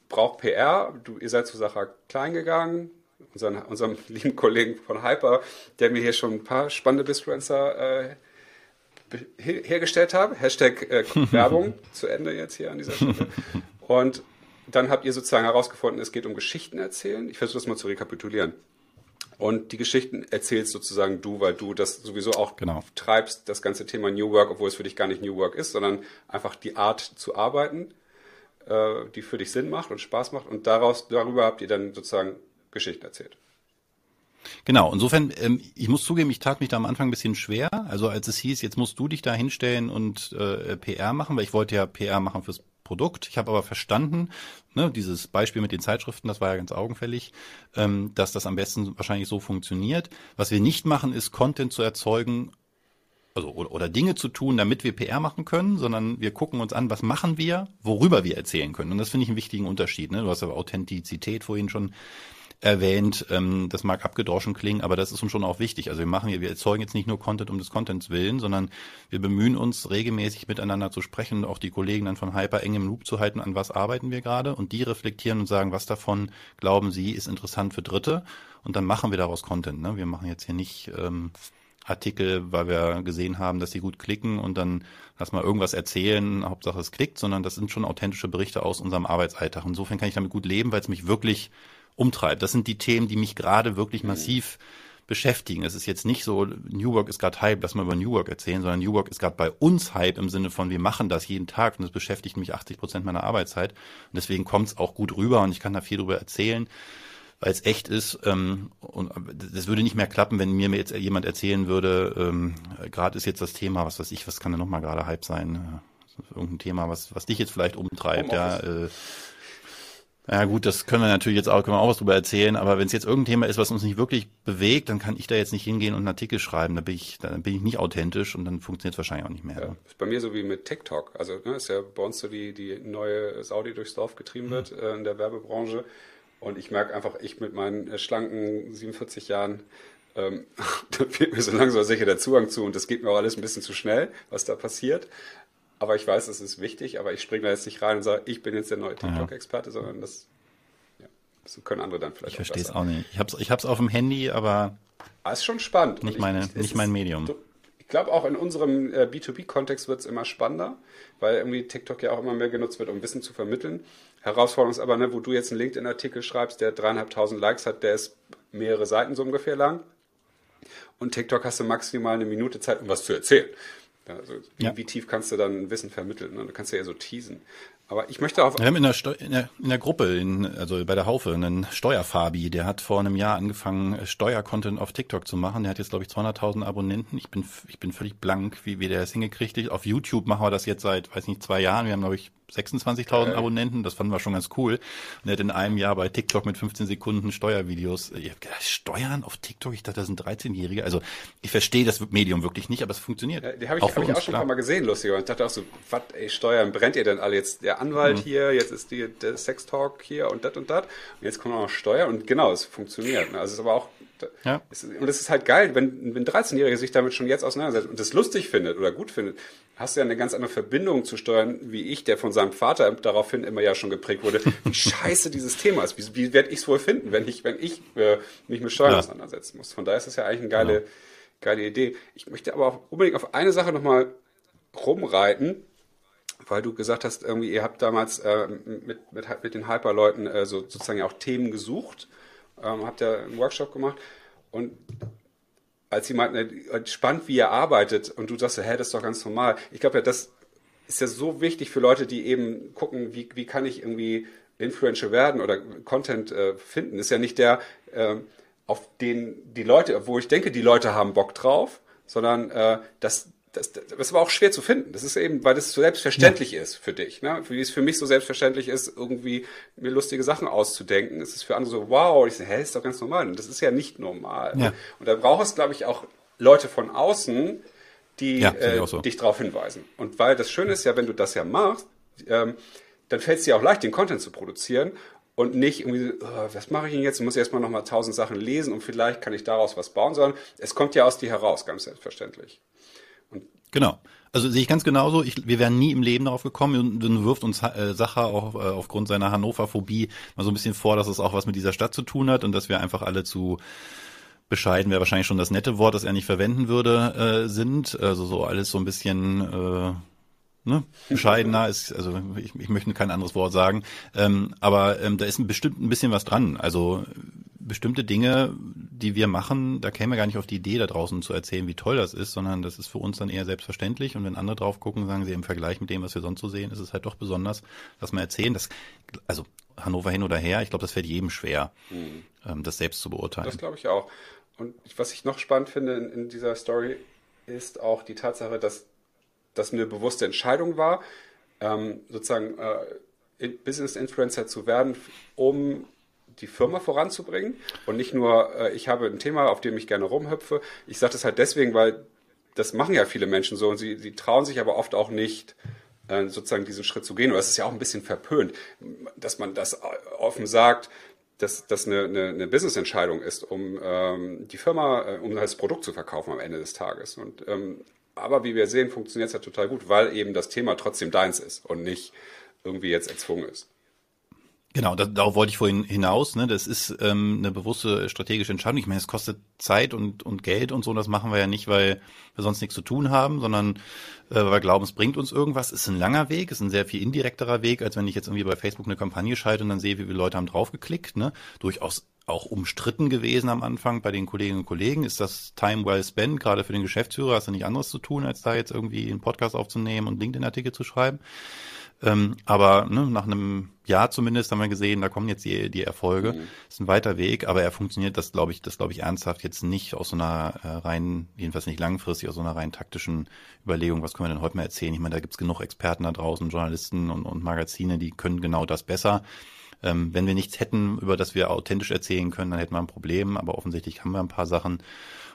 braucht PR. Du, ihr seid zu Sache klein gegangen. Unseren, unserem lieben Kollegen von Hyper, der mir hier schon ein paar spannende Bisfluencer äh, hergestellt hat. Hashtag äh, Werbung zu Ende jetzt hier an dieser Stelle. Und dann habt ihr sozusagen herausgefunden, es geht um Geschichten erzählen. Ich versuche das mal zu rekapitulieren. Und die Geschichten erzählst sozusagen du, weil du das sowieso auch genau. treibst, das ganze Thema New Work, obwohl es für dich gar nicht New Work ist, sondern einfach die Art zu arbeiten, äh, die für dich Sinn macht und Spaß macht. Und daraus, darüber habt ihr dann sozusagen Geschichten erzählt. Genau, insofern, ähm, ich muss zugeben, ich tat mich da am Anfang ein bisschen schwer. Also als es hieß, jetzt musst du dich da hinstellen und äh, PR machen, weil ich wollte ja PR machen fürs Produkt. Ich habe aber verstanden, ne, dieses Beispiel mit den Zeitschriften, das war ja ganz augenfällig, ähm, dass das am besten wahrscheinlich so funktioniert. Was wir nicht machen, ist Content zu erzeugen, also oder, oder Dinge zu tun, damit wir PR machen können, sondern wir gucken uns an, was machen wir, worüber wir erzählen können. Und das finde ich einen wichtigen Unterschied. Ne? Du hast aber Authentizität vorhin schon erwähnt. Ähm, das mag abgedroschen klingen, aber das ist uns schon auch wichtig. Also wir machen hier, wir erzeugen jetzt nicht nur Content um des Contents willen, sondern wir bemühen uns regelmäßig miteinander zu sprechen und auch die Kollegen dann von Hyper eng im Loop zu halten, an was arbeiten wir gerade und die reflektieren und sagen, was davon glauben sie ist interessant für Dritte und dann machen wir daraus Content. Ne? Wir machen jetzt hier nicht ähm, Artikel, weil wir gesehen haben, dass sie gut klicken und dann lass mal irgendwas erzählen, Hauptsache es klickt, sondern das sind schon authentische Berichte aus unserem Arbeitsalltag. Insofern kann ich damit gut leben, weil es mich wirklich umtreibt. Das sind die Themen, die mich gerade wirklich massiv beschäftigen. Es ist jetzt nicht so, New Work ist gerade Hype, lass mal über New Work erzählen, sondern New Work ist gerade bei uns Hype im Sinne von, wir machen das jeden Tag und das beschäftigt mich 80 Prozent meiner Arbeitszeit. Und deswegen kommt es auch gut rüber und ich kann da viel drüber erzählen, weil es echt ist. Ähm, und das würde nicht mehr klappen, wenn mir jetzt jemand erzählen würde, ähm, gerade ist jetzt das Thema, was weiß ich, was kann da nochmal gerade Hype sein? Irgendein Thema, was, was dich jetzt vielleicht umtreibt, ja. Äh, ja gut, das können wir natürlich jetzt auch, können wir auch was drüber erzählen, aber wenn es jetzt irgendein Thema ist, was uns nicht wirklich bewegt, dann kann ich da jetzt nicht hingehen und einen Artikel schreiben. Da bin ich, da bin ich nicht authentisch und dann funktioniert es wahrscheinlich auch nicht mehr. Ja, ne? ist bei mir so wie mit TikTok. Also ne, ist ja bei uns so die, die neue Saudi durchs Dorf getrieben mhm. wird äh, in der Werbebranche. Und ich merke einfach, ich mit meinen äh, schlanken 47 Jahren, ähm, da fehlt mir so langsam sicher der Zugang zu und das geht mir auch alles ein bisschen zu schnell, was da passiert. Aber ich weiß, es ist wichtig, aber ich springe da jetzt nicht rein und sage, ich bin jetzt der neue TikTok-Experte, sondern das, ja, das können andere dann vielleicht Ich verstehe es auch nicht. Ich habe es ich hab's auf dem Handy, aber. Ah, ist schon spannend. Nicht, meine, ich, nicht mein Medium. Ich glaube, auch in unserem äh, B2B-Kontext wird es immer spannender, weil irgendwie TikTok ja auch immer mehr genutzt wird, um Wissen zu vermitteln. Herausforderung ist aber, ne, wo du jetzt einen LinkedIn-Artikel schreibst, der dreieinhalbtausend Likes hat, der ist mehrere Seiten so ungefähr lang. Und TikTok hast du maximal eine Minute Zeit, um was zu erzählen. Also wie, ja. wie, tief kannst du dann Wissen vermitteln? Ne? Du kannst ja eher so teasen. Aber ich möchte auf. Wir haben in der, Steu in der, in der Gruppe, in, also bei der Haufe, einen Steuerfabi, der hat vor einem Jahr angefangen, Steuercontent auf TikTok zu machen. Der hat jetzt, glaube ich, 200.000 Abonnenten. Ich bin, ich bin völlig blank, wie, wie der das hingekriegt hat. Auf YouTube machen wir das jetzt seit, weiß nicht, zwei Jahren. Wir haben, glaube ich, 26.000 Abonnenten. Das fanden wir schon ganz cool. Und er hat in einem Jahr bei TikTok mit 15 Sekunden Steuervideos. Ich habe gedacht, Steuern auf TikTok? Ich dachte, das sind 13-Jährige. Also ich verstehe das Medium wirklich nicht, aber es funktioniert. Ja, die habe ich auch, hab ich auch schon ein paar Mal gesehen, lustig. Und ich dachte auch so, was, ey, Steuern, brennt ihr denn alle jetzt? Der Anwalt mhm. hier, jetzt ist die, der Sextalk hier und das und das. Und jetzt kommt auch noch Steuern. Und genau, es funktioniert. Also es ist aber auch ja. Und es ist halt geil, wenn, wenn ein 13-Jähriger sich damit schon jetzt auseinandersetzt und das lustig findet oder gut findet, hast du ja eine ganz andere Verbindung zu Steuern, wie ich, der von seinem Vater daraufhin immer ja schon geprägt wurde, wie scheiße dieses Thema ist. Wie, wie werde ich es wohl finden, wenn ich, wenn ich äh, mich mit Steuern ja. auseinandersetzen muss? Von daher ist das ja eigentlich eine geile, ja. geile Idee. Ich möchte aber auch unbedingt auf eine Sache nochmal rumreiten, weil du gesagt hast, irgendwie, ihr habt damals äh, mit, mit, mit den Hyper-Leuten äh, so, sozusagen ja auch Themen gesucht, ähm, habt ihr einen Workshop gemacht und als sie meinten, äh, spannend, wie ihr arbeitet, und du sagst, hä, das ist doch ganz normal. Ich glaube ja, das ist ja so wichtig für Leute, die eben gucken, wie, wie kann ich irgendwie Influential werden oder Content äh, finden. Ist ja nicht der, äh, auf den die Leute, wo ich denke, die Leute haben Bock drauf, sondern äh, dass das, das ist aber auch schwer zu finden. Das ist eben, weil das so selbstverständlich ja. ist für dich. Ne? Wie es für mich so selbstverständlich ist, irgendwie mir lustige Sachen auszudenken, ist es für andere so, wow, ich so, hä, ist doch ganz normal. Und das ist ja nicht normal. Ja. Und da braucht es, glaube ich, auch Leute von außen, die ja, äh, so. dich darauf hinweisen. Und weil das Schöne ist ja, wenn du das ja machst, ähm, dann fällt es dir auch leicht, den Content zu produzieren und nicht irgendwie, oh, was mache ich denn jetzt? Ich muss erstmal nochmal tausend Sachen lesen und vielleicht kann ich daraus was bauen, sondern es kommt ja aus dir heraus, ganz selbstverständlich. Genau. Also sehe ich ganz genauso. Ich, wir wären nie im Leben darauf gekommen. Und dann wirft uns äh, Sacher auch äh, aufgrund seiner Hannover-Phobie mal so ein bisschen vor, dass es auch was mit dieser Stadt zu tun hat und dass wir einfach alle zu bescheiden wäre wahrscheinlich schon das nette Wort, das er nicht verwenden würde, äh, sind. Also so alles so ein bisschen äh, ne? bescheidener ist, also ich, ich möchte kein anderes Wort sagen. Ähm, aber ähm, da ist bestimmt ein bisschen was dran. Also bestimmte Dinge, die wir machen, da käme wir gar nicht auf die Idee, da draußen zu erzählen, wie toll das ist, sondern das ist für uns dann eher selbstverständlich. Und wenn andere drauf gucken, sagen sie im Vergleich mit dem, was wir sonst so sehen, ist es halt doch besonders, dass wir erzählen. Das, also Hannover hin oder her, ich glaube, das fällt jedem schwer, mhm. ähm, das selbst zu beurteilen. Das glaube ich auch. Und was ich noch spannend finde in, in dieser Story, ist auch die Tatsache, dass das eine bewusste Entscheidung war, ähm, sozusagen äh, Business Influencer zu werden, um die Firma voranzubringen und nicht nur, äh, ich habe ein Thema, auf dem ich gerne rumhüpfe. Ich sage das halt deswegen, weil das machen ja viele Menschen so und sie, sie trauen sich aber oft auch nicht, äh, sozusagen diesen Schritt zu gehen. Und das ist ja auch ein bisschen verpönt, dass man das offen sagt, dass das eine, eine, eine Business-Entscheidung ist, um ähm, die Firma, äh, um das Produkt zu verkaufen am Ende des Tages. Und ähm, aber wie wir sehen, funktioniert es ja total gut, weil eben das Thema trotzdem deins ist und nicht irgendwie jetzt erzwungen ist. Genau, das, darauf wollte ich vorhin hinaus. Ne? Das ist ähm, eine bewusste strategische Entscheidung. Ich meine, es kostet Zeit und, und Geld und so. Das machen wir ja nicht, weil wir sonst nichts zu tun haben, sondern äh, weil wir glauben, es bringt uns irgendwas. Ist ein langer Weg, ist ein sehr viel indirekterer Weg, als wenn ich jetzt irgendwie bei Facebook eine Kampagne schalte und dann sehe, wie viele Leute haben draufgeklickt. Ne? Durchaus auch umstritten gewesen am Anfang bei den Kolleginnen und Kollegen. Ist das Time well spent, gerade für den Geschäftsführer? Hast du nicht anderes zu tun, als da jetzt irgendwie einen Podcast aufzunehmen und LinkedIn-Artikel zu schreiben? Ähm, aber ne, nach einem Jahr zumindest haben wir gesehen, da kommen jetzt die, die Erfolge. Mhm. Ist ein weiter Weg, aber er funktioniert, das glaube ich, das glaube ich ernsthaft jetzt nicht aus so einer äh, rein, jedenfalls nicht langfristig, aus so einer rein taktischen Überlegung, was können wir denn heute mal erzählen? Ich meine, da gibt's genug Experten da draußen, Journalisten und, und Magazine, die können genau das besser. Ähm, wenn wir nichts hätten, über das wir authentisch erzählen können, dann hätten wir ein Problem, aber offensichtlich haben wir ein paar Sachen.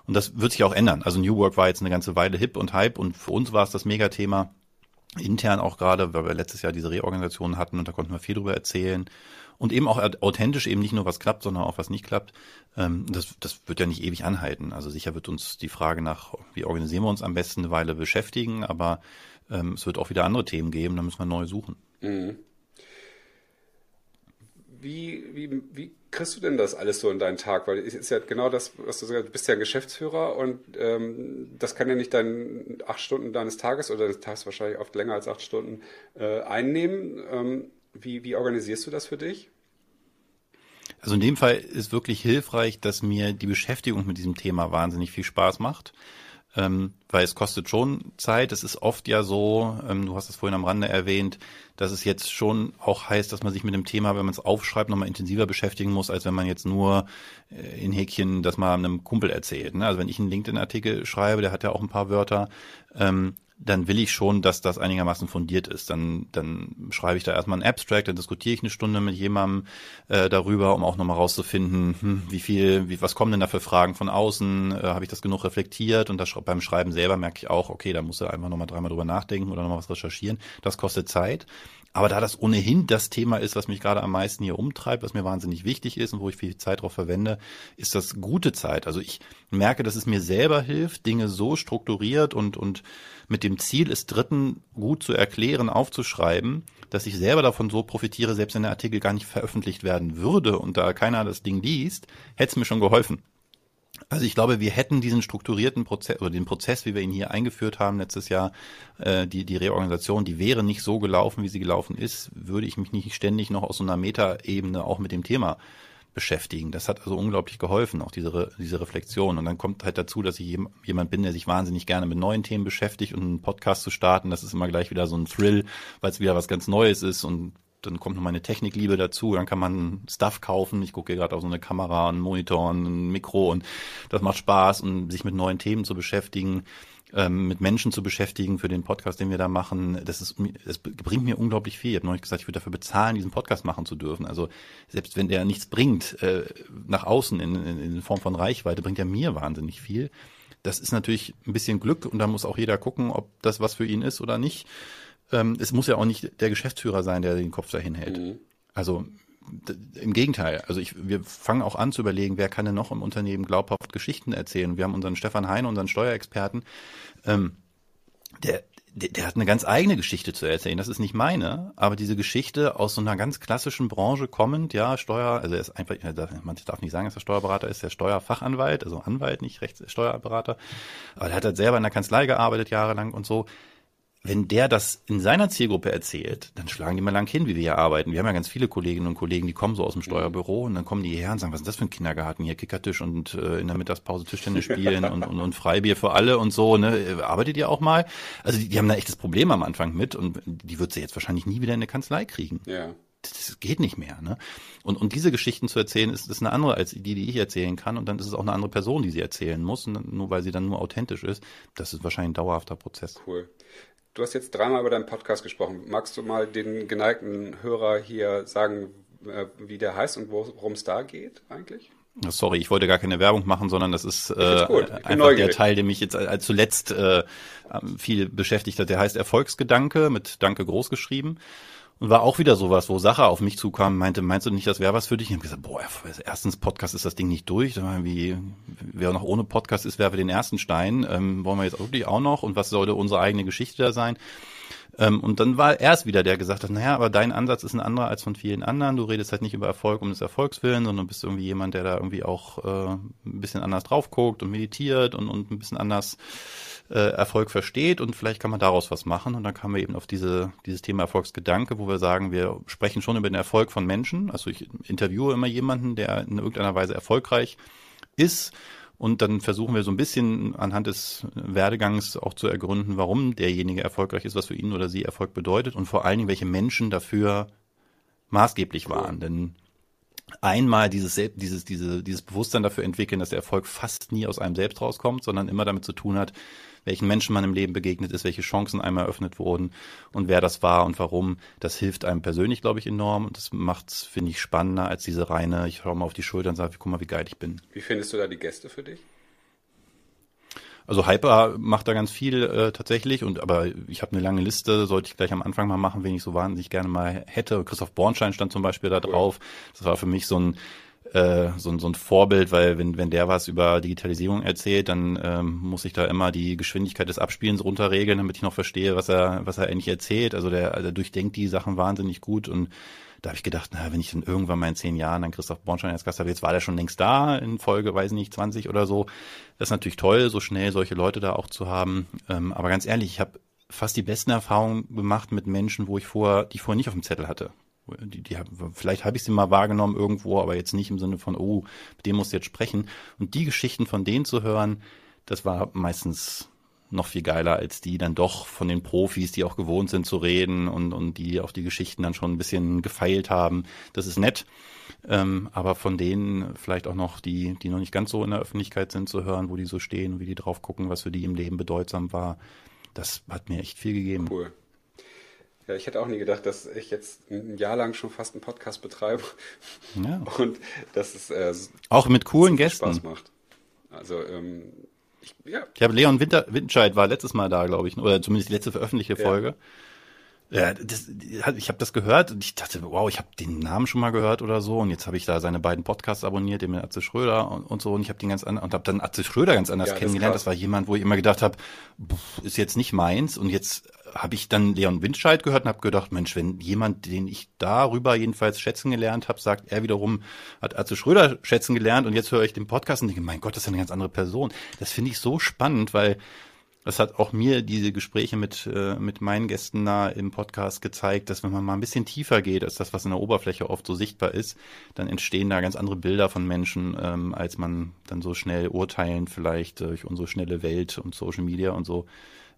Und das wird sich auch ändern. Also New Work war jetzt eine ganze Weile hip und hype und für uns war es das Megathema intern auch gerade, weil wir letztes Jahr diese Reorganisation hatten und da konnten wir viel drüber erzählen. Und eben auch authentisch eben nicht nur was klappt, sondern auch was nicht klappt. Ähm, das, das wird ja nicht ewig anhalten. Also sicher wird uns die Frage nach, wie organisieren wir uns am besten eine Weile beschäftigen, aber ähm, es wird auch wieder andere Themen geben, da müssen wir neu suchen. Mhm. Wie, wie, wie kriegst du denn das alles so in deinen Tag? Weil es ist ja genau das, was du sagst, du bist ja ein Geschäftsführer und ähm, das kann ja nicht dann acht Stunden deines Tages oder des Tages wahrscheinlich oft länger als acht Stunden äh, einnehmen. Ähm, wie, wie organisierst du das für dich? Also in dem Fall ist wirklich hilfreich, dass mir die Beschäftigung mit diesem Thema wahnsinnig viel Spaß macht. Ähm, weil es kostet schon Zeit. Es ist oft ja so, ähm, du hast es vorhin am Rande erwähnt, dass es jetzt schon auch heißt, dass man sich mit dem Thema, wenn man es aufschreibt, nochmal intensiver beschäftigen muss, als wenn man jetzt nur äh, in Häkchen das mal einem Kumpel erzählt. Ne? Also wenn ich einen LinkedIn-Artikel schreibe, der hat ja auch ein paar Wörter, ähm, dann will ich schon, dass das einigermaßen fundiert ist. Dann, dann schreibe ich da erstmal einen Abstract, dann diskutiere ich eine Stunde mit jemandem äh, darüber, um auch nochmal rauszufinden, hm, wie viel, wie, was kommen denn da für Fragen von außen, äh, habe ich das genug reflektiert und das, beim Schreiben selber merke ich auch, okay, da muss er einfach nochmal dreimal drüber nachdenken oder nochmal was recherchieren. Das kostet Zeit. Aber da das ohnehin das Thema ist, was mich gerade am meisten hier umtreibt, was mir wahnsinnig wichtig ist und wo ich viel Zeit drauf verwende, ist das gute Zeit. Also ich merke, dass es mir selber hilft, Dinge so strukturiert und, und mit dem Ziel, es Dritten gut zu erklären, aufzuschreiben, dass ich selber davon so profitiere, selbst wenn der Artikel gar nicht veröffentlicht werden würde und da keiner das Ding liest, hätte es mir schon geholfen. Also ich glaube, wir hätten diesen strukturierten Prozess oder den Prozess, wie wir ihn hier eingeführt haben letztes Jahr, äh, die, die Reorganisation, die wäre nicht so gelaufen, wie sie gelaufen ist, würde ich mich nicht ständig noch aus so einer Metaebene auch mit dem Thema beschäftigen. Das hat also unglaublich geholfen, auch diese, diese Reflexion. Und dann kommt halt dazu, dass ich jemand bin, der sich wahnsinnig gerne mit neuen Themen beschäftigt und einen Podcast zu starten, das ist immer gleich wieder so ein Thrill, weil es wieder was ganz Neues ist und dann kommt noch meine Technikliebe dazu, dann kann man Stuff kaufen. Ich gucke gerade auf so eine Kamera, einen Monitor, ein Mikro und das macht Spaß und sich mit neuen Themen zu beschäftigen, ähm, mit Menschen zu beschäftigen für den Podcast, den wir da machen. Das ist, es bringt mir unglaublich viel. Ich habe neulich gesagt, ich würde dafür bezahlen, diesen Podcast machen zu dürfen. Also selbst wenn der nichts bringt äh, nach außen in, in Form von Reichweite, bringt er mir wahnsinnig viel. Das ist natürlich ein bisschen Glück und da muss auch jeder gucken, ob das was für ihn ist oder nicht ähm, es muss ja auch nicht der Geschäftsführer sein, der den Kopf dahin hält. Mhm. Also im Gegenteil, also ich, wir fangen auch an zu überlegen, wer kann denn noch im Unternehmen glaubhaft Geschichten erzählen. Wir haben unseren Stefan Heine, unseren Steuerexperten, ähm, der, der, der hat eine ganz eigene Geschichte zu erzählen. Das ist nicht meine, aber diese Geschichte aus so einer ganz klassischen Branche kommend, ja, Steuer, also er ist einfach, man darf nicht sagen, dass er Steuerberater ist, der Steuerfachanwalt, also Anwalt, nicht Rechtssteuerberater. Aber er hat halt selber in der Kanzlei gearbeitet jahrelang und so wenn der das in seiner Zielgruppe erzählt, dann schlagen die mal lang hin, wie wir hier arbeiten. Wir haben ja ganz viele Kolleginnen und Kollegen, die kommen so aus dem Steuerbüro und dann kommen die hierher und sagen, was ist das für ein Kindergarten hier, Kickertisch und äh, in der Mittagspause Tischtennis spielen und, und, und Freibier für alle und so, ne? Arbeitet ihr auch mal? Also die, die haben da echtes Problem am Anfang mit und die wird sie jetzt wahrscheinlich nie wieder in eine Kanzlei kriegen. Ja das geht nicht mehr. Ne? Und, und diese Geschichten zu erzählen, ist, ist eine andere als die, die ich erzählen kann. Und dann ist es auch eine andere Person, die sie erzählen muss, nur weil sie dann nur authentisch ist. Das ist wahrscheinlich ein dauerhafter Prozess. Cool. Du hast jetzt dreimal über deinen Podcast gesprochen. Magst du mal den geneigten Hörer hier sagen, äh, wie der heißt und worum es da geht eigentlich? Sorry, ich wollte gar keine Werbung machen, sondern das ist äh, einfach neugierig. der Teil, der mich jetzt als zuletzt äh, viel beschäftigt hat. Der heißt Erfolgsgedanke mit Danke groß geschrieben. Und war auch wieder sowas, wo Sache auf mich zukam, meinte, meinst du nicht, das wäre was für dich? Ich habe gesagt, boah, erstens Podcast ist das Ding nicht durch. Wie, wer noch ohne Podcast ist, werfe den ersten Stein. Ähm, wollen wir jetzt wirklich auch noch? Und was sollte unsere eigene Geschichte da sein? Ähm, und dann war erst wieder, der gesagt hat, naja, aber dein Ansatz ist ein anderer als von vielen anderen. Du redest halt nicht über Erfolg um des Erfolgs willen, sondern bist irgendwie jemand, der da irgendwie auch äh, ein bisschen anders drauf guckt und meditiert und, und ein bisschen anders äh, Erfolg versteht und vielleicht kann man daraus was machen. Und dann kamen wir eben auf diese, dieses Thema Erfolgsgedanke, wo wir sagen, wir sprechen schon über den Erfolg von Menschen. Also ich interviewe immer jemanden, der in irgendeiner Weise erfolgreich ist. Und dann versuchen wir so ein bisschen anhand des Werdegangs auch zu ergründen, warum derjenige erfolgreich ist, was für ihn oder sie Erfolg bedeutet und vor allen Dingen, welche Menschen dafür maßgeblich waren. Denn einmal dieses, dieses, diese, dieses Bewusstsein dafür entwickeln, dass der Erfolg fast nie aus einem selbst rauskommt, sondern immer damit zu tun hat, welchen Menschen man im Leben begegnet ist, welche Chancen einem eröffnet wurden und wer das war und warum. Das hilft einem persönlich, glaube ich, enorm und das macht es, finde ich, spannender als diese reine, ich schaue mal auf die Schulter und sage, guck mal, wie geil ich bin. Wie findest du da die Gäste für dich? Also Hyper macht da ganz viel äh, tatsächlich und aber ich habe eine lange Liste, sollte ich gleich am Anfang mal machen, wenn ich so wahnsinnig gerne mal hätte. Christoph Bornstein stand zum Beispiel da drauf. Das war für mich so ein äh, so, so ein Vorbild, weil wenn, wenn der was über Digitalisierung erzählt, dann ähm, muss ich da immer die Geschwindigkeit des Abspielens runterregeln, damit ich noch verstehe, was er, was er eigentlich erzählt. Also der, der durchdenkt die Sachen wahnsinnig gut und da habe ich gedacht, na, wenn ich dann irgendwann mal in zehn Jahren dann Christoph Bornstein als Gast habe, jetzt war der schon längst da in Folge, weiß nicht, 20 oder so. Das ist natürlich toll, so schnell solche Leute da auch zu haben. Ähm, aber ganz ehrlich, ich habe fast die besten Erfahrungen gemacht mit Menschen, wo ich vorher, die ich vorher nicht auf dem Zettel hatte. Die, die, vielleicht habe ich sie mal wahrgenommen irgendwo, aber jetzt nicht im Sinne von, oh, mit dem muss jetzt sprechen. Und die Geschichten von denen zu hören, das war meistens noch viel geiler als die dann doch von den Profis, die auch gewohnt sind zu reden und, und die auf die Geschichten dann schon ein bisschen gefeilt haben. Das ist nett. Ähm, aber von denen vielleicht auch noch die, die noch nicht ganz so in der Öffentlichkeit sind, zu hören, wo die so stehen und wie die drauf gucken, was für die im Leben bedeutsam war, das hat mir echt viel gegeben. Cool. Ja, ich hätte auch nie gedacht, dass ich jetzt ein Jahr lang schon fast einen Podcast betreibe. Ja. Und dass es äh, auch mit coolen Gästen Spaß macht. Also ähm, ich, ja. ich habe Leon Winter, Winterscheid war letztes Mal da, glaube ich, oder zumindest die letzte veröffentlichte Folge. Ja. Ja, das, ich habe das gehört und ich dachte, wow, ich habe den Namen schon mal gehört oder so und jetzt habe ich da seine beiden Podcasts abonniert, den mit Atze Schröder und, und so und ich habe den ganz an, und habe dann Atze Schröder ganz anders ja, kennengelernt. Das, das, war jemand, wo ich immer gedacht habe, ist jetzt nicht meins und jetzt habe ich dann Leon Windscheid gehört und habe gedacht, Mensch, wenn jemand, den ich darüber jedenfalls schätzen gelernt habe, sagt, er wiederum hat Atze Schröder schätzen gelernt und jetzt höre ich den Podcast und denke, mein Gott, das ist eine ganz andere Person. Das finde ich so spannend, weil das hat auch mir diese Gespräche mit, äh, mit meinen Gästen da im Podcast gezeigt, dass wenn man mal ein bisschen tiefer geht als das, was in der Oberfläche oft so sichtbar ist, dann entstehen da ganz andere Bilder von Menschen, ähm, als man dann so schnell urteilen vielleicht durch unsere schnelle Welt und Social Media und so,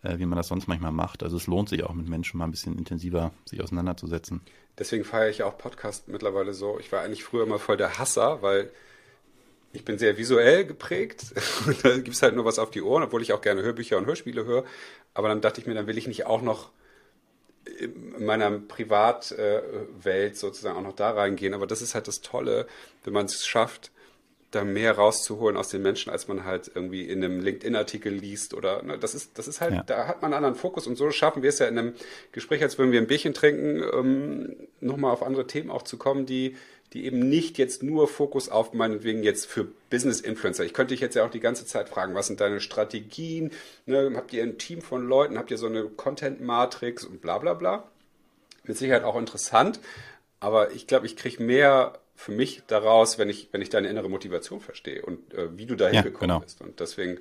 äh, wie man das sonst manchmal macht. Also es lohnt sich auch mit Menschen mal ein bisschen intensiver sich auseinanderzusetzen. Deswegen feiere ich auch Podcast mittlerweile so. Ich war eigentlich früher immer voll der Hasser, weil ich bin sehr visuell geprägt. da gibt es halt nur was auf die Ohren, obwohl ich auch gerne Hörbücher und Hörspiele höre. Aber dann dachte ich mir, dann will ich nicht auch noch in meiner Privatwelt sozusagen auch noch da reingehen. Aber das ist halt das Tolle, wenn man es schafft, da mehr rauszuholen aus den Menschen, als man halt irgendwie in einem LinkedIn-Artikel liest oder ne, das ist, das ist halt, ja. da hat man einen anderen Fokus und so schaffen wir es ja in einem Gespräch, als würden wir ein Bierchen trinken, ähm, nochmal auf andere Themen auch zu kommen, die die eben nicht jetzt nur Fokus auf meinetwegen jetzt für Business Influencer. Ich könnte dich jetzt ja auch die ganze Zeit fragen, was sind deine Strategien? Ne, habt ihr ein Team von Leuten? Habt ihr so eine Content Matrix und bla bla bla? Mit Sicherheit auch interessant, aber ich glaube, ich kriege mehr für mich daraus, wenn ich, wenn ich deine innere Motivation verstehe und äh, wie du dahin ja, gekommen genau. bist. Und deswegen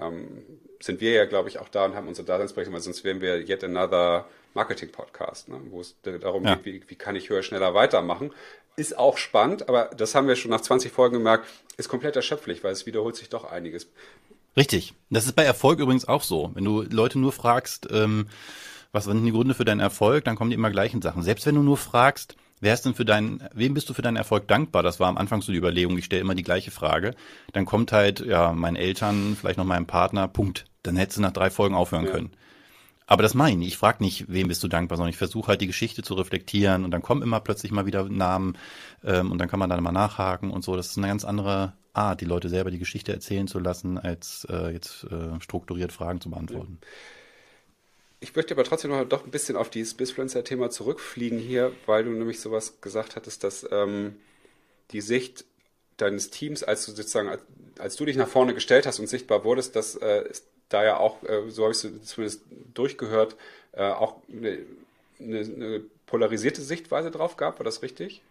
ähm, sind wir ja, glaube ich, auch da und haben unsere Daseinsberechtigung, weil sonst wären wir yet another Marketing-Podcast, ne? wo es darum ja. geht, wie, wie kann ich höher, schneller weitermachen ist auch spannend, aber das haben wir schon nach 20 Folgen gemerkt, ist komplett erschöpflich, weil es wiederholt sich doch einiges. Richtig. Das ist bei Erfolg übrigens auch so. Wenn du Leute nur fragst, ähm, was sind die Gründe für deinen Erfolg, dann kommen die immer gleichen Sachen. Selbst wenn du nur fragst, wer ist denn für deinen, wem bist du für deinen Erfolg dankbar? Das war am Anfang so die Überlegung, ich stelle immer die gleiche Frage. Dann kommt halt, ja, meinen Eltern, vielleicht noch meinem Partner, Punkt. Dann hättest du nach drei Folgen aufhören ja. können. Aber das meine ich. Ich frage nicht, wem bist du dankbar, sondern ich versuche halt die Geschichte zu reflektieren und dann kommen immer plötzlich mal wieder Namen ähm, und dann kann man dann mal nachhaken und so. Das ist eine ganz andere Art, die Leute selber die Geschichte erzählen zu lassen, als äh, jetzt äh, strukturiert Fragen zu beantworten. Ich möchte aber trotzdem noch doch ein bisschen auf dieses Bisfluencer-Thema zurückfliegen hier, weil du nämlich sowas gesagt hattest, dass ähm, die Sicht deines Teams, als du sozusagen, als, du dich nach vorne gestellt hast und sichtbar wurdest, das äh, da ja auch, äh, so habe ich es zumindest durchgehört, äh, auch eine, eine, eine polarisierte Sichtweise drauf gab. War das richtig?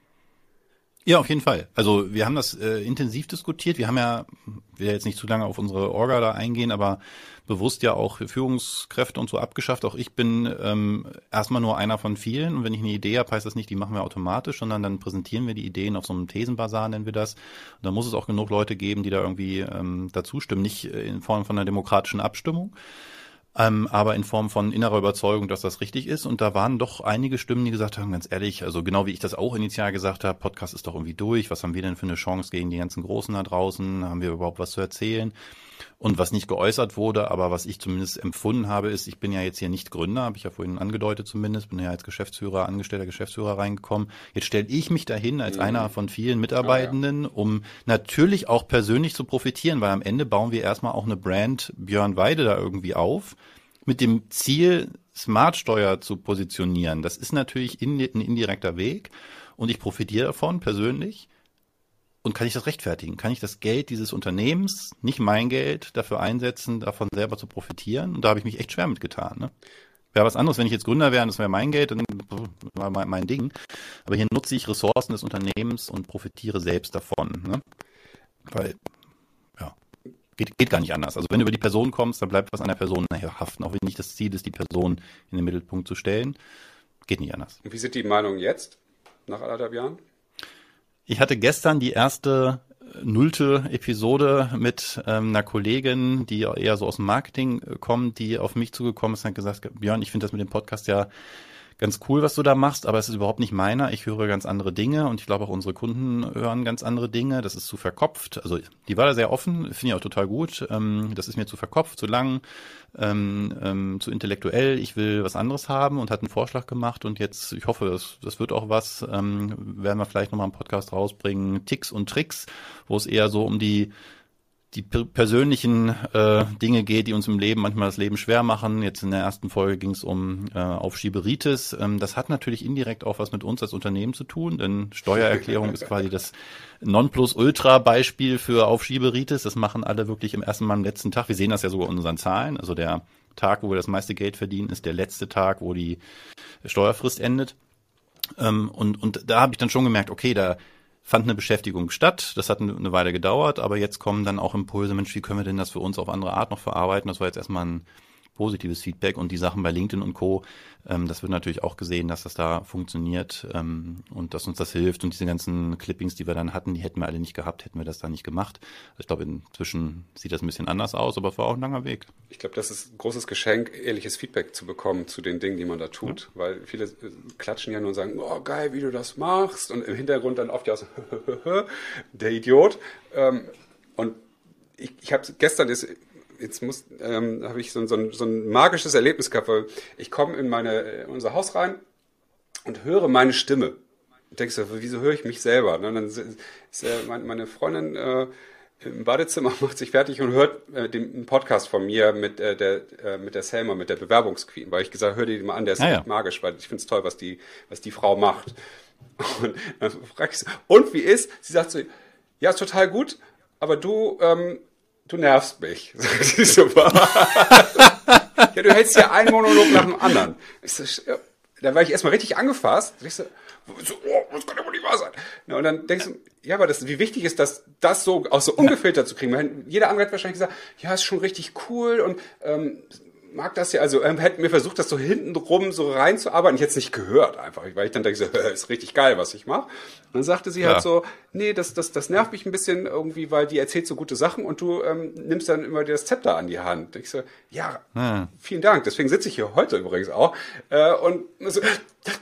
Ja, auf jeden Fall. Also wir haben das äh, intensiv diskutiert. Wir haben ja, will jetzt nicht zu lange auf unsere Orga da eingehen, aber bewusst ja auch Führungskräfte und so abgeschafft. Auch ich bin ähm, erstmal nur einer von vielen. Und wenn ich eine Idee habe, heißt das nicht, die machen wir automatisch, sondern dann präsentieren wir die Ideen auf so einem Thesenbasar, nennen wir das. Und da muss es auch genug Leute geben, die da irgendwie ähm, dazu stimmen. Nicht in Form von einer demokratischen Abstimmung, ähm, aber in Form von innerer Überzeugung, dass das richtig ist. Und da waren doch einige Stimmen, die gesagt haben, ganz ehrlich, also genau wie ich das auch initial gesagt habe, Podcast ist doch irgendwie durch. Was haben wir denn für eine Chance gegen die ganzen Großen da draußen? Haben wir überhaupt was zu erzählen? Und was nicht geäußert wurde, aber was ich zumindest empfunden habe, ist, ich bin ja jetzt hier nicht Gründer, habe ich ja vorhin angedeutet zumindest, bin ja als Geschäftsführer, angestellter Geschäftsführer reingekommen. Jetzt stelle ich mich dahin als mhm. einer von vielen Mitarbeitenden, um natürlich auch persönlich zu profitieren, weil am Ende bauen wir erstmal auch eine Brand Björn Weide da irgendwie auf, mit dem Ziel, Smartsteuer zu positionieren. Das ist natürlich ein indirekter Weg und ich profitiere davon persönlich. Und kann ich das rechtfertigen? Kann ich das Geld dieses Unternehmens, nicht mein Geld, dafür einsetzen, davon selber zu profitieren? Und da habe ich mich echt schwer mitgetan. Ne? Wäre was anderes, wenn ich jetzt Gründer wäre und das wäre mein Geld, dann war mein, mein, Ding. Aber hier nutze ich Ressourcen des Unternehmens und profitiere selbst davon. Ne? Weil, ja, geht, geht gar nicht anders. Also wenn du über die Person kommst, dann bleibt was an der Person nachher haften. Auch wenn nicht das Ziel ist, die Person in den Mittelpunkt zu stellen. Geht nicht anders. Und wie sind die Meinungen jetzt, nach anderthalb Jahren? Ich hatte gestern die erste nullte Episode mit ähm, einer Kollegin, die eher so aus dem Marketing äh, kommt, die auf mich zugekommen ist und hat gesagt, Björn, ich finde das mit dem Podcast ja ganz cool, was du da machst, aber es ist überhaupt nicht meiner. Ich höre ganz andere Dinge und ich glaube auch unsere Kunden hören ganz andere Dinge. Das ist zu verkopft. Also die war da sehr offen, finde ich auch total gut. Ähm, das ist mir zu verkopft, zu lang, ähm, ähm, zu intellektuell. Ich will was anderes haben und hat einen Vorschlag gemacht und jetzt, ich hoffe, das, das wird auch was. Werden wir vielleicht nochmal einen Podcast rausbringen, Ticks und Tricks, wo es eher so um die die persönlichen äh, Dinge geht, die uns im Leben manchmal das Leben schwer machen. Jetzt in der ersten Folge ging es um äh, Aufschieberitis. Ähm, das hat natürlich indirekt auch was mit uns als Unternehmen zu tun, denn Steuererklärung ist quasi das Nonplusultra-Beispiel für Aufschieberitis. Das machen alle wirklich im ersten Mal am letzten Tag. Wir sehen das ja sogar in unseren Zahlen. Also der Tag, wo wir das meiste Geld verdienen, ist der letzte Tag, wo die Steuerfrist endet. Ähm, und, und da habe ich dann schon gemerkt, okay, da fand eine Beschäftigung statt. Das hat eine Weile gedauert, aber jetzt kommen dann auch Impulse, Mensch, wie können wir denn das für uns auf andere Art noch verarbeiten? Das war jetzt erstmal ein positives Feedback und die Sachen bei LinkedIn und Co. Ähm, das wird natürlich auch gesehen, dass das da funktioniert ähm, und dass uns das hilft. Und diese ganzen Clippings, die wir dann hatten, die hätten wir alle nicht gehabt, hätten wir das da nicht gemacht. Ich glaube, inzwischen sieht das ein bisschen anders aus, aber es war auch ein langer Weg. Ich glaube, das ist ein großes Geschenk, ehrliches Feedback zu bekommen zu den Dingen, die man da tut. Ja. Weil viele äh, klatschen ja nur und sagen, oh geil, wie du das machst. Und im Hintergrund dann oft ja so, der Idiot. Ähm, und ich, ich habe gestern ist jetzt muss, ähm, habe ich so, so, so ein magisches Erlebnis gehabt, weil ich komme in meine, in unser Haus rein und höre meine Stimme. Und denkst du, wieso höre ich mich selber? Und dann ist äh, meine Freundin äh, im Badezimmer macht sich fertig und hört äh, den Podcast von mir mit äh, der äh, mit der Selma, mit der Bewerbungsqueen, weil ich gesagt, hör dir den mal an, der ist ah, ja. magisch, weil ich finde es toll, was die was die Frau macht. Und dann frage ich sie, und wie ist? Sie sagt so, ja, ist total gut, aber du ähm, du nervst mich. ja, du hältst ja einen Monolog nach dem anderen. Da war ich erstmal richtig angefasst. Ich so, so oh, das kann aber nicht wahr sein. Ja, und dann denkst du, ja, aber das, wie wichtig ist das, das so auch so ungefiltert zu kriegen? Jeder andere hat wahrscheinlich gesagt, ja, ist schon richtig cool und ähm, mag das ja, also ähm, hätte mir versucht, das so hintenrum so reinzuarbeiten. Ich hätte es nicht gehört einfach, weil ich dann denke, so, ist richtig geil, was ich mache. Dann sagte sie halt ja. halt so, nee, das, das, das nervt mich ein bisschen irgendwie, weil die erzählt so gute Sachen und du ähm, nimmst dann immer das Zepter an die Hand. Ich so, ja, ja. vielen Dank. Deswegen sitze ich hier heute übrigens auch. Äh, und so,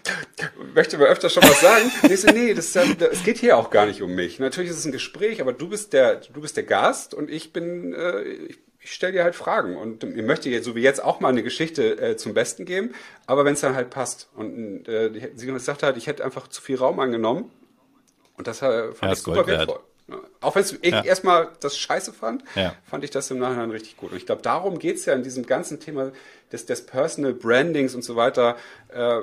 möchte mir öfter schon was sagen. ich so, nee, das, es geht hier auch gar nicht um mich. Natürlich ist es ein Gespräch, aber du bist der, du bist der Gast und ich bin, äh, ich ich stelle dir halt Fragen und ich möchte jetzt, so wie jetzt, auch mal eine Geschichte äh, zum Besten geben, aber wenn es dann halt passt. Und äh, sie gesagt hat, ich hätte einfach zu viel Raum angenommen und das äh, fand ja, ich super wertvoll. Wert. Auch wenn ich ja. erstmal das scheiße fand, ja. fand ich das im Nachhinein richtig gut. Und ich glaube, darum geht's ja in diesem ganzen Thema des, des Personal Brandings und so weiter, äh,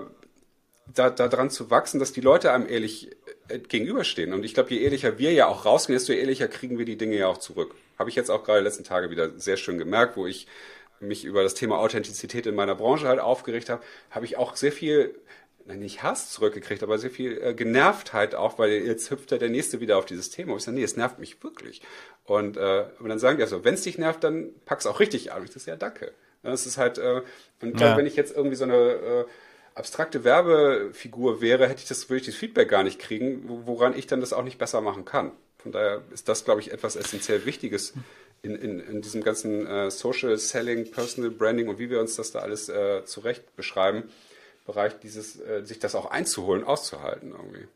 da, da dran zu wachsen, dass die Leute einem ehrlich äh, gegenüberstehen. Und ich glaube, je ehrlicher wir ja auch rausgehen, desto ehrlicher kriegen wir die Dinge ja auch zurück. Habe ich jetzt auch gerade letzten Tage wieder sehr schön gemerkt, wo ich mich über das Thema Authentizität in meiner Branche halt aufgeregt habe, habe ich auch sehr viel, nicht Hass zurückgekriegt, aber sehr viel äh, Genervtheit auch, weil jetzt hüpft ja der Nächste wieder auf dieses Thema. Und ich sage, nee, es nervt mich wirklich. Und, äh, und dann sagen die also, wenn es dich nervt, dann pack's auch richtig an. Und ich sage, ja, danke. Das ist halt, äh, und ich glaube, wenn ich jetzt irgendwie so eine äh, abstrakte Werbefigur wäre, hätte ich das, würde ich das Feedback gar nicht kriegen, woran ich dann das auch nicht besser machen kann. Von daher ist das, glaube ich, etwas essentiell Wichtiges in, in, in diesem ganzen äh, Social Selling, Personal Branding und wie wir uns das da alles äh, zurecht beschreiben, Bereich dieses, äh, sich das auch einzuholen, auszuhalten irgendwie.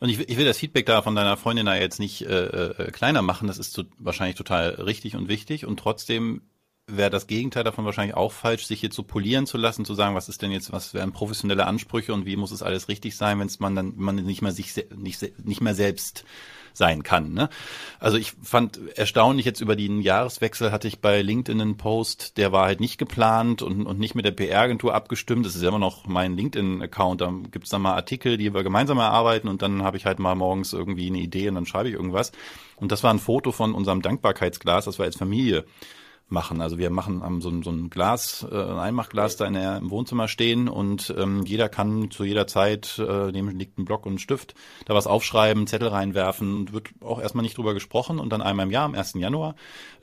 Und ich, ich will das Feedback da von deiner Freundin da jetzt nicht äh, äh, kleiner machen. Das ist so, wahrscheinlich total richtig und wichtig. Und trotzdem wäre das Gegenteil davon wahrscheinlich auch falsch, sich jetzt so polieren zu lassen, zu sagen, was ist denn jetzt, was wären professionelle Ansprüche und wie muss es alles richtig sein, wenn es man dann, man nicht mehr sich nicht, nicht mehr selbst sein kann. Ne? Also ich fand erstaunlich jetzt über den Jahreswechsel hatte ich bei LinkedIn einen Post, der war halt nicht geplant und, und nicht mit der PR-Agentur abgestimmt. Das ist immer noch mein LinkedIn-Account. Da gibt's dann mal Artikel, die wir gemeinsam erarbeiten und dann habe ich halt mal morgens irgendwie eine Idee und dann schreibe ich irgendwas. Und das war ein Foto von unserem Dankbarkeitsglas, das wir als Familie machen. Also wir machen haben so, ein, so ein Glas, äh, ein Einmachglas da in der, im Wohnzimmer stehen und ähm, jeder kann zu jeder Zeit, äh, neben liegt ein Block und ein Stift, da was aufschreiben, Zettel reinwerfen und wird auch erstmal nicht drüber gesprochen und dann einmal im Jahr, am 1. Januar,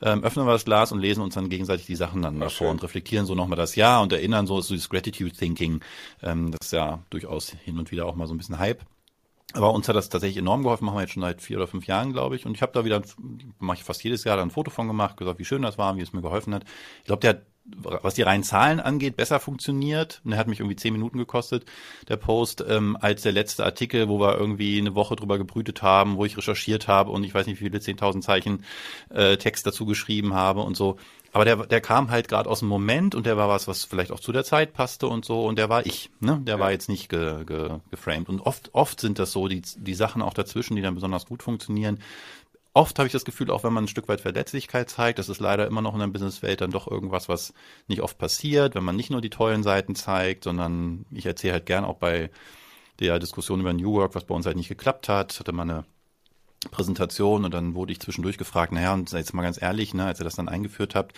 ähm, öffnen wir das Glas und lesen uns dann gegenseitig die Sachen dann davor und reflektieren so nochmal das Jahr und erinnern so, so dieses Gratitude Thinking, ähm, das ist ja durchaus hin und wieder auch mal so ein bisschen Hype. Aber uns hat das tatsächlich enorm geholfen, machen wir jetzt schon seit vier oder fünf Jahren, glaube ich. Und ich habe da wieder, mache ich fast jedes Jahr da ein Foto von gemacht, gesagt, wie schön das war, wie es mir geholfen hat. Ich glaube, der hat was die reinen Zahlen angeht, besser funktioniert. Und der hat mich irgendwie zehn Minuten gekostet, der Post, ähm, als der letzte Artikel, wo wir irgendwie eine Woche drüber gebrütet haben, wo ich recherchiert habe und ich weiß nicht, wie viele 10.000 Zeichen äh, Text dazu geschrieben habe und so. Aber der, der kam halt gerade aus dem Moment und der war was, was vielleicht auch zu der Zeit passte und so und der war ich, ne? Der ja. war jetzt nicht ge, ge, geframed. Und oft, oft sind das so die, die Sachen auch dazwischen, die dann besonders gut funktionieren oft habe ich das Gefühl, auch wenn man ein Stück weit Verletzlichkeit zeigt, das ist leider immer noch in der Businesswelt dann doch irgendwas, was nicht oft passiert, wenn man nicht nur die tollen Seiten zeigt, sondern ich erzähle halt gern auch bei der Diskussion über New Work, was bei uns halt nicht geklappt hat, hatte man eine Präsentation und dann wurde ich zwischendurch gefragt, naja, und jetzt mal ganz ehrlich, ne, als ihr das dann eingeführt habt,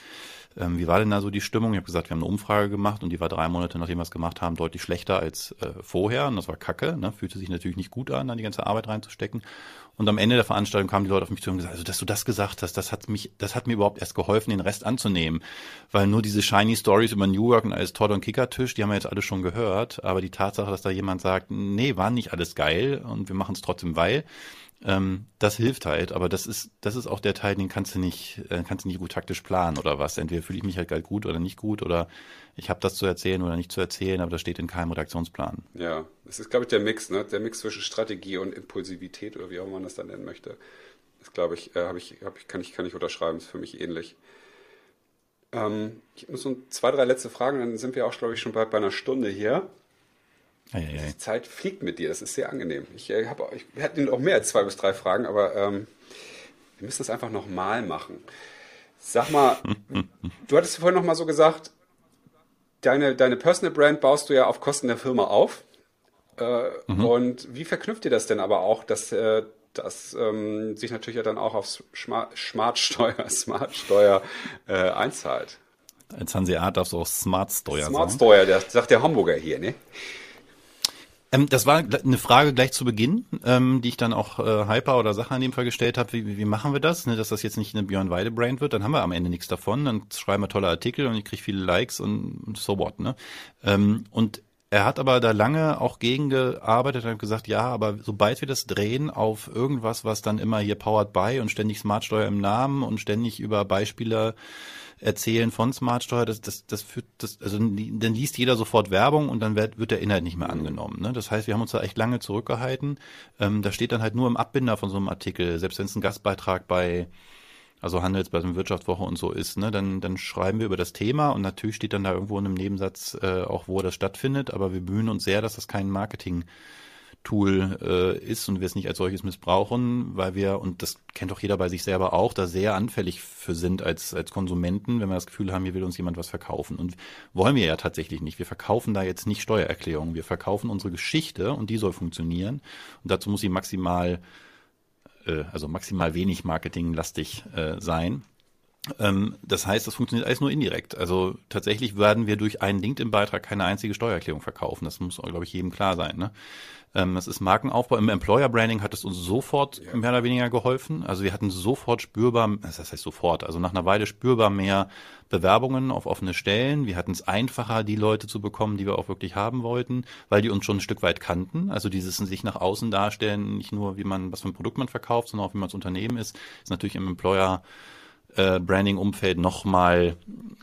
ähm, wie war denn da so die Stimmung? Ich habe gesagt, wir haben eine Umfrage gemacht und die war drei Monate, nachdem wir es gemacht haben, deutlich schlechter als äh, vorher. Und das war kacke, ne? fühlte sich natürlich nicht gut an, da die ganze Arbeit reinzustecken. Und am Ende der Veranstaltung kamen die Leute auf mich zu und gesagt, also dass du das gesagt hast, das hat mich, das hat mir überhaupt erst geholfen, den Rest anzunehmen. Weil nur diese shiny Stories über New York und alles Todd und Kickertisch, die haben wir jetzt alle schon gehört. Aber die Tatsache, dass da jemand sagt, nee, war nicht alles geil und wir machen es trotzdem weil, ähm, das hilft halt, aber das ist, das ist auch der Teil, den kannst du nicht, äh, kannst du nicht gut taktisch planen oder was. Entweder fühle ich mich halt gut oder nicht gut oder ich habe das zu erzählen oder nicht zu erzählen, aber das steht in keinem Redaktionsplan. Ja, das ist, glaube ich, der Mix, ne? Der Mix zwischen Strategie und Impulsivität oder wie auch man das dann nennen möchte. Das glaube ich, äh, ich, hab ich, kann ich, kann ich unterschreiben, ist für mich ähnlich. Ähm, ich muss so zwei, drei letzte Fragen, dann sind wir auch, glaube ich, schon bald bei einer Stunde hier. Die Zeit fliegt mit dir, das ist sehr angenehm. Ich, äh, hab, ich hätte auch mehr als zwei bis drei Fragen, aber ähm, wir müssen das einfach nochmal machen. Sag mal, du hattest vorhin nochmal so gesagt, deine, deine Personal Brand baust du ja auf Kosten der Firma auf. Äh, mhm. Und wie verknüpft ihr das denn aber auch, dass äh, das ähm, sich natürlich ja dann auch auf Smart-Steuer Smart Steuer, äh, einzahlt? Als Hanseat darfst du auch Smart-Steuer sagen. Smart-Steuer, das sagt der Hamburger hier, ne? Ähm, das war eine Frage gleich zu Beginn, ähm, die ich dann auch äh, Hyper oder Sache in dem Fall gestellt habe. Wie, wie machen wir das, ne, dass das jetzt nicht eine Björn Weide Brand wird? Dann haben wir am Ende nichts davon. Dann schreiben wir tolle Artikel und ich kriege viele Likes und so what. Ne? Ähm, und er hat aber da lange auch gegen gearbeitet und gesagt, ja, aber sobald wir das drehen auf irgendwas, was dann immer hier powered by und ständig Smartsteuer im Namen und ständig über Beispiele Erzählen von Smartsteuer, das, das, das führt, das, also dann liest jeder sofort Werbung und dann wird, wird der Inhalt nicht mehr angenommen. Ne? Das heißt, wir haben uns da echt lange zurückgehalten. Ähm, da steht dann halt nur im Abbinder von so einem Artikel, selbst wenn es ein Gastbeitrag bei also Handelsblatt Wirtschaftswoche und so ist, ne, dann, dann schreiben wir über das Thema und natürlich steht dann da irgendwo in einem Nebensatz äh, auch, wo das stattfindet, aber wir bemühen uns sehr, dass das kein Marketing Tool äh, ist und wir es nicht als solches missbrauchen, weil wir, und das kennt doch jeder bei sich selber auch, da sehr anfällig für sind als, als Konsumenten, wenn wir das Gefühl haben, hier will uns jemand was verkaufen. Und wollen wir ja tatsächlich nicht. Wir verkaufen da jetzt nicht Steuererklärungen. Wir verkaufen unsere Geschichte und die soll funktionieren. Und dazu muss sie maximal, äh, also maximal wenig marketinglastig äh, sein. Ähm, das heißt, das funktioniert alles nur indirekt. Also tatsächlich werden wir durch einen LinkedIn-Beitrag keine einzige Steuererklärung verkaufen. Das muss, glaube ich, jedem klar sein. Ne? Ähm, es ist Markenaufbau. Im Employer Branding hat es uns sofort mehr oder weniger geholfen. Also wir hatten sofort spürbar, das heißt sofort, also nach einer Weile spürbar mehr Bewerbungen auf offene Stellen. Wir hatten es einfacher, die Leute zu bekommen, die wir auch wirklich haben wollten, weil die uns schon ein Stück weit kannten. Also dieses sich nach außen darstellen, nicht nur wie man, was für ein Produkt man verkauft, sondern auch wie man das Unternehmen ist, ist natürlich im Employer äh, Branding-Umfeld nochmal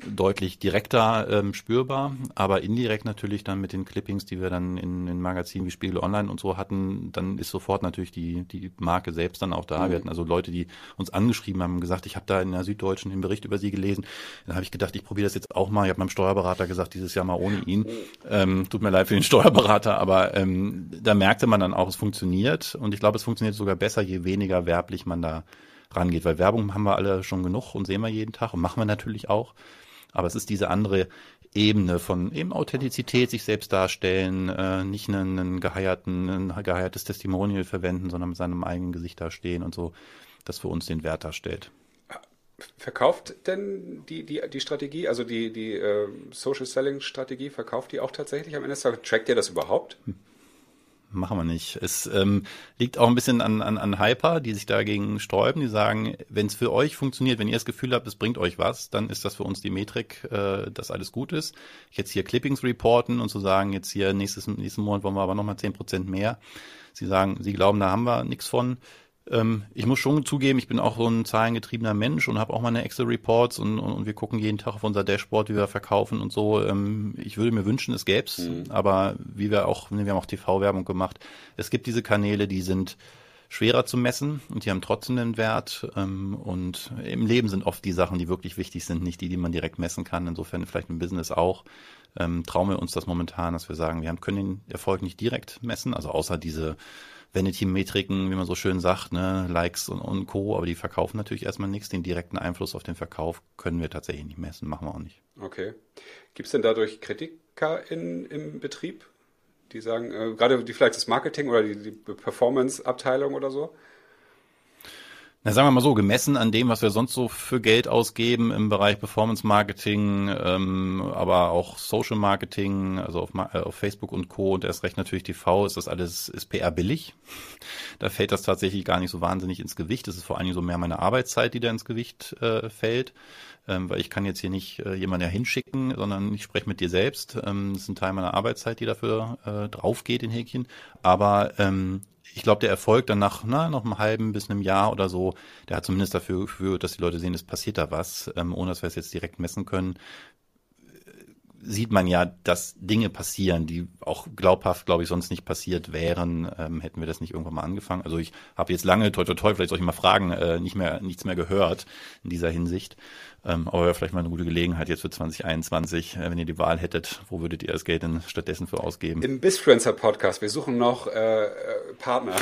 deutlich direkter ähm, spürbar, aber indirekt natürlich dann mit den Clippings, die wir dann in, in Magazinen wie Spiegel Online und so hatten, dann ist sofort natürlich die, die Marke selbst dann auch da. Mhm. Wir hatten also Leute, die uns angeschrieben haben, gesagt, ich habe da in der Süddeutschen den Bericht über sie gelesen. Dann habe ich gedacht, ich probiere das jetzt auch mal. Ich habe meinem Steuerberater gesagt, dieses Jahr mal ohne ihn. Ähm, tut mir leid für den Steuerberater, aber ähm, da merkte man dann auch, es funktioniert und ich glaube, es funktioniert sogar besser, je weniger werblich man da rangeht, weil Werbung haben wir alle schon genug und sehen wir jeden Tag und machen wir natürlich auch. Aber es ist diese andere Ebene von eben Authentizität, sich selbst darstellen, äh, nicht einen, einen geheierten, ein geheiertes Testimonial verwenden, sondern mit seinem eigenen Gesicht dastehen und so, das für uns den Wert darstellt. Verkauft denn die, die, die Strategie, also die, die äh, Social Selling Strategie, verkauft die auch tatsächlich am Ende des Tages? Trackt ihr das überhaupt? Hm. Machen wir nicht. Es ähm, liegt auch ein bisschen an, an, an Hyper, die sich dagegen sträuben, die sagen, wenn es für euch funktioniert, wenn ihr das Gefühl habt, es bringt euch was, dann ist das für uns die Metrik, äh, dass alles gut ist. Jetzt hier Clippings reporten und zu sagen, jetzt hier nächstes, nächsten Monat wollen wir aber nochmal zehn Prozent mehr. Sie sagen, sie glauben, da haben wir nichts von. Ähm, ich muss schon zugeben, ich bin auch so ein zahlengetriebener Mensch und habe auch meine Excel-Reports und, und, und, wir gucken jeden Tag auf unser Dashboard, wie wir verkaufen und so. Ähm, ich würde mir wünschen, es gäbe es, mhm. aber wie wir auch, wir haben auch TV-Werbung gemacht, es gibt diese Kanäle, die sind schwerer zu messen und die haben trotzdem einen Wert. Ähm, und im Leben sind oft die Sachen, die wirklich wichtig sind, nicht die, die man direkt messen kann. Insofern vielleicht im Business auch. Ähm, trauen wir uns das momentan, dass wir sagen, wir können den Erfolg nicht direkt messen, also außer diese Vanity-Metriken, wie man so schön sagt, ne, Likes und, und Co., aber die verkaufen natürlich erstmal nichts. Den direkten Einfluss auf den Verkauf können wir tatsächlich nicht messen, machen wir auch nicht. Okay. Gibt es denn dadurch Kritiker in, im Betrieb, die sagen, äh, gerade die vielleicht das Marketing oder die, die Performance-Abteilung oder so? Na, sagen wir mal so, gemessen an dem, was wir sonst so für Geld ausgeben im Bereich Performance Marketing, ähm, aber auch Social Marketing, also auf, äh, auf Facebook und Co. und erst recht natürlich TV, ist das alles, ist PR billig. Da fällt das tatsächlich gar nicht so wahnsinnig ins Gewicht. Es ist vor allen Dingen so mehr meine Arbeitszeit, die da ins Gewicht äh, fällt. Ähm, weil ich kann jetzt hier nicht äh, jemanden ja hinschicken, sondern ich spreche mit dir selbst. Ähm, das ist ein Teil meiner Arbeitszeit, die dafür äh, drauf geht in Häkchen. Aber ähm, ich glaube, der Erfolg dann nach na, noch einem halben bis einem Jahr oder so, der hat zumindest dafür geführt, dass die Leute sehen, es passiert da was, ähm, ohne dass wir es jetzt direkt messen können sieht man ja, dass Dinge passieren, die auch glaubhaft, glaube ich, sonst nicht passiert wären, ähm, hätten wir das nicht irgendwann mal angefangen. Also ich habe jetzt lange, toi toi toi, vielleicht soll ich mal fragen, äh, nicht mehr, nichts mehr gehört in dieser Hinsicht. Ähm, aber vielleicht mal eine gute Gelegenheit jetzt für 2021, äh, wenn ihr die Wahl hättet, wo würdet ihr das Geld denn stattdessen für ausgeben? Im Bisfluencer Podcast, wir suchen noch äh, äh Partner.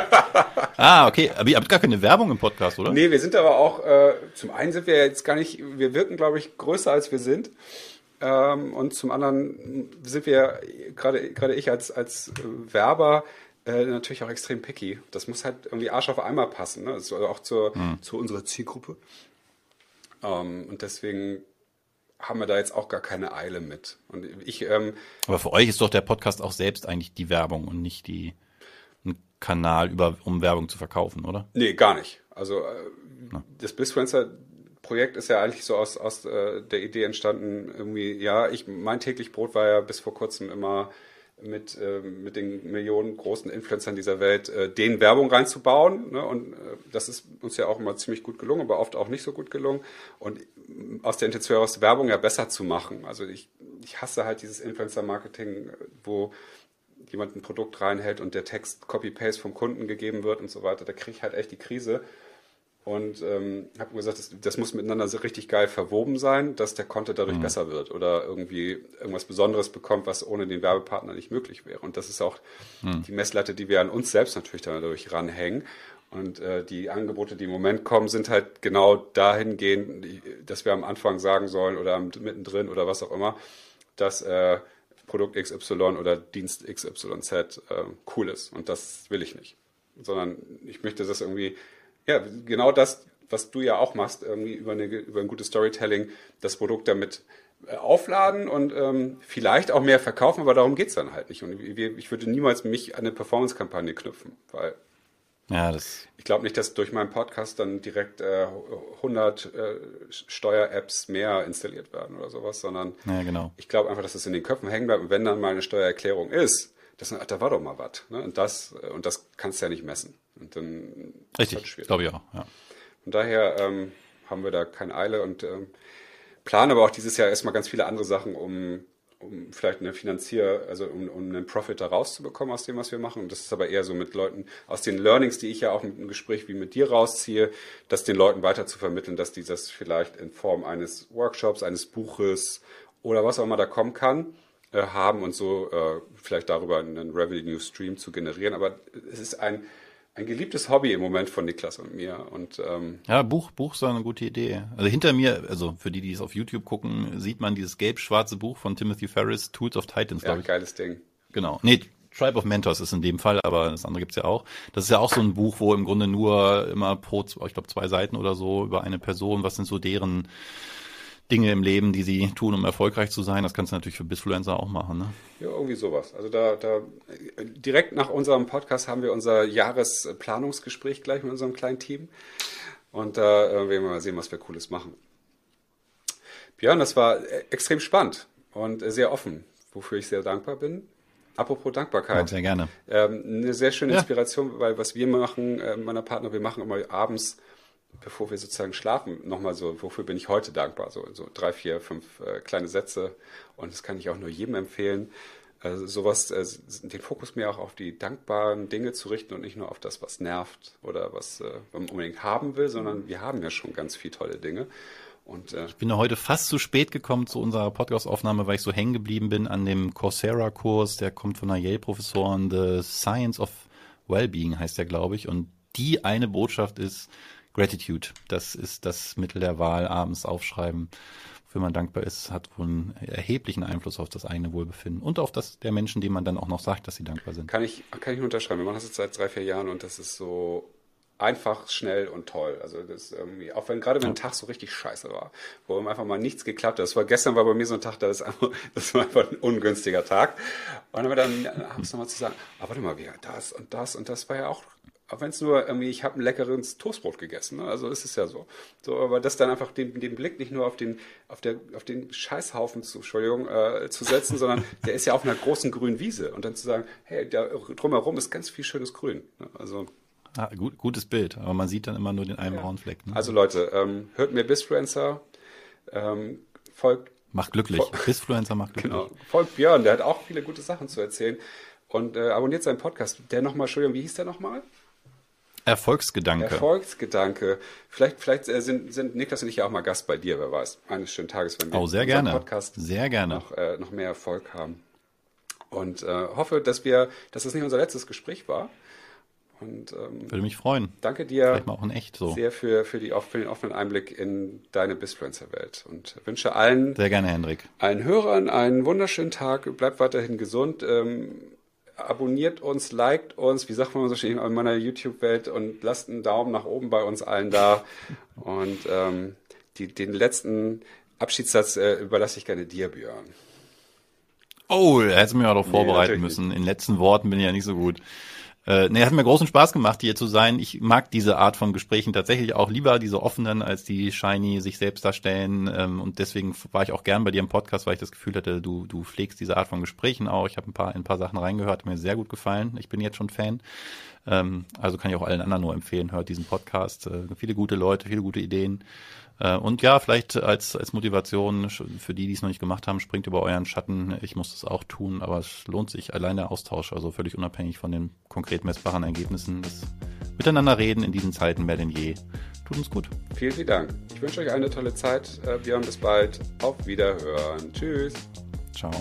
ah, okay, aber ihr habt gar keine Werbung im Podcast, oder? Nee, wir sind aber auch, äh, zum einen sind wir jetzt gar nicht, wir wirken, glaube ich, größer als wir sind. Ähm, und zum anderen sind wir, gerade gerade ich als, als Werber, äh, natürlich auch extrem picky. Das muss halt irgendwie Arsch auf einmal passen, ne? also auch zur, mhm. zu unserer Zielgruppe. Ähm, und deswegen haben wir da jetzt auch gar keine Eile mit. Und ich, ähm, Aber für euch ist doch der Podcast auch selbst eigentlich die Werbung und nicht die ein Kanal, über, um Werbung zu verkaufen, oder? Nee, gar nicht. Also äh, das Blissfluencer Projekt ist ja eigentlich so aus, aus äh, der Idee entstanden, irgendwie, ja, ich, mein täglich Brot war ja bis vor kurzem immer mit, äh, mit den Millionen großen Influencern dieser Welt, äh, denen Werbung reinzubauen. Ne? Und äh, das ist uns ja auch immer ziemlich gut gelungen, aber oft auch nicht so gut gelungen. Und aus der Intention heraus Werbung ja besser zu machen. Also ich, ich hasse halt dieses Influencer-Marketing, wo jemand ein Produkt reinhält und der Text Copy-Paste vom Kunden gegeben wird und so weiter. Da kriege ich halt echt die Krise. Und ähm, habe gesagt, das, das, muss miteinander so richtig geil verwoben sein, dass der Content dadurch mhm. besser wird oder irgendwie irgendwas Besonderes bekommt, was ohne den Werbepartner nicht möglich wäre. Und das ist auch mhm. die Messlatte, die wir an uns selbst natürlich dadurch ranhängen. Und äh, die Angebote, die im Moment kommen, sind halt genau dahingehend, dass wir am Anfang sagen sollen oder mittendrin oder was auch immer, dass äh, Produkt XY oder Dienst XYZ äh, cool ist. Und das will ich nicht. Sondern ich möchte das irgendwie ja, genau das, was du ja auch machst, irgendwie über, eine, über ein gutes Storytelling, das Produkt damit äh, aufladen und ähm, vielleicht auch mehr verkaufen, aber darum geht es dann halt nicht. Und ich würde niemals mich an eine Performance-Kampagne knüpfen, weil ja, das ich glaube nicht, dass durch meinen Podcast dann direkt äh, 100 äh, Steuer-Apps mehr installiert werden oder sowas, sondern ja, genau. ich glaube einfach, dass es in den Köpfen hängen bleibt und wenn dann mal eine Steuererklärung ist, das, da war doch mal was. Ne? Und, das, äh, und das kannst du ja nicht messen. Und dann Richtig, halt glaube ich auch. Ja. Von daher ähm, haben wir da keine Eile und ähm, planen aber auch dieses Jahr erstmal ganz viele andere Sachen, um, um vielleicht eine Finanzier, also um, um einen Profit da rauszubekommen aus dem, was wir machen. Und das ist aber eher so mit Leuten aus den Learnings, die ich ja auch mit einem Gespräch wie mit dir rausziehe, das den Leuten weiter zu vermitteln, dass die das vielleicht in Form eines Workshops, eines Buches oder was auch immer da kommen kann, äh, haben und so äh, vielleicht darüber einen Revenue Stream zu generieren. Aber es ist ein ein geliebtes Hobby im Moment von Niklas und mir. Und, ähm, ja, Buch, Buch ist eine gute Idee. Also hinter mir, also für die, die es auf YouTube gucken, sieht man dieses gelb-schwarze Buch von Timothy Ferris, Tools of Titans, glaube ja, ich. geiles Ding. Genau. Nee, Tribe of Mentors ist in dem Fall, aber das andere gibt's ja auch. Das ist ja auch so ein Buch, wo im Grunde nur immer pro, ich glaube, zwei Seiten oder so über eine Person, was sind so deren Dinge im Leben, die sie tun, um erfolgreich zu sein. Das kannst du natürlich für Bisfluencer auch machen. Ne? Ja, irgendwie sowas. Also da, da direkt nach unserem Podcast haben wir unser Jahresplanungsgespräch gleich mit unserem kleinen Team. Und da äh, werden wir mal sehen, was wir Cooles machen. Björn, das war äh, extrem spannend und sehr offen, wofür ich sehr dankbar bin. Apropos Dankbarkeit. Ja, sehr gerne. Ähm, eine sehr schöne Inspiration, ja. weil was wir machen, äh, meiner Partner, wir machen immer abends bevor wir sozusagen schlafen, nochmal so, wofür bin ich heute dankbar? So, so drei, vier, fünf äh, kleine Sätze. Und das kann ich auch nur jedem empfehlen. Also sowas, äh, den Fokus mehr auch auf die dankbaren Dinge zu richten und nicht nur auf das, was nervt oder was äh, man unbedingt haben will, sondern wir haben ja schon ganz viele tolle Dinge. Und, äh, ich bin heute fast zu spät gekommen zu unserer Podcast-Aufnahme, weil ich so hängen geblieben bin an dem Coursera-Kurs, der kommt von einer Yale-Professorin, The Science of Wellbeing heißt der, glaube ich. Und die eine Botschaft ist, Gratitude, das ist das Mittel der Wahl, abends aufschreiben, wofür man dankbar ist, hat wohl einen erheblichen Einfluss auf das eigene Wohlbefinden und auf das der Menschen, denen man dann auch noch sagt, dass sie dankbar sind. Kann ich, kann ich nur unterschreiben. Wir machen das jetzt seit drei, vier Jahren und das ist so einfach, schnell und toll. Also das irgendwie, auch wenn gerade wenn ein Tag so richtig scheiße war, wo einfach mal nichts geklappt hat. Das war gestern war bei mir so ein Tag, da ist einfach, das war einfach ein ungünstiger Tag. Und dann, dann habe ich nochmal zu sagen, aber ah, warte mal, wie das und das und das war ja auch auch wenn es nur irgendwie, ich habe ein leckeres Toastbrot gegessen, ne? also ist es ja so. So, aber das dann einfach den, den Blick nicht nur auf den, auf der, auf den Scheißhaufen zu, Entschuldigung, äh, zu setzen, sondern der ist ja auf einer großen grünen Wiese und dann zu sagen, hey, da drumherum ist ganz viel schönes Grün. Ne? Also ah, gut, gutes Bild, aber man sieht dann immer nur den einen ja. braunen Fleck. Ne? Also Leute, ähm, hört mir Bisfluencer, ähm, folgt Macht glücklich. Bisfluencer macht glücklich. Genau. Folgt Björn, der hat auch viele gute Sachen zu erzählen. Und äh, abonniert seinen Podcast. Der nochmal, Entschuldigung, wie hieß der nochmal? Erfolgsgedanke. Erfolgsgedanke. Vielleicht, vielleicht äh, sind, sind Niklas und ich ja auch mal Gast bei dir, wer weiß. Eines schönen Tages, wenn wir oh, sehr gerne. Podcast sehr gerne. Noch, äh, noch mehr Erfolg haben. Und äh, hoffe, dass wir, dass es nicht unser letztes Gespräch war. Und, ähm, Würde mich freuen. Danke dir Vielleicht mal auch in echt so. sehr für, für, die, für den offenen Einblick in deine Bisfluencer-Welt. Und wünsche allen, sehr gerne, Hendrik. allen Hörern einen wunderschönen Tag. Bleibt weiterhin gesund. Ähm, abonniert uns, liked uns, wie sagt man so schön in meiner YouTube-Welt und lasst einen Daumen nach oben bei uns allen da. und ähm, die, den letzten Abschiedssatz äh, überlasse ich gerne dir, Björn. Oh, er hätte mir auch noch vorbereiten nee, müssen. In den letzten Worten bin ich ja nicht so gut. Äh, nee, hat mir großen Spaß gemacht, hier zu sein. Ich mag diese Art von Gesprächen tatsächlich auch lieber, diese offenen, als die shiny sich selbst darstellen. Ähm, und deswegen war ich auch gern bei dir im Podcast, weil ich das Gefühl hatte, du, du pflegst diese Art von Gesprächen auch. Ich habe ein paar, ein paar Sachen reingehört, mir sehr gut gefallen. Ich bin jetzt schon Fan. Ähm, also kann ich auch allen anderen nur empfehlen, hört diesen Podcast. Äh, viele gute Leute, viele gute Ideen. Äh, und ja, vielleicht als, als Motivation für die, die es noch nicht gemacht haben, springt über euren Schatten. Ich muss das auch tun, aber es lohnt sich allein der Austausch, also völlig unabhängig von den konkret messbaren Ergebnissen. Das Miteinander reden in diesen Zeiten mehr denn je. Tut uns gut. Vielen, vielen Dank. Ich wünsche euch eine tolle Zeit. Äh, Björn, bis bald. Auf Wiederhören. Tschüss. Ciao.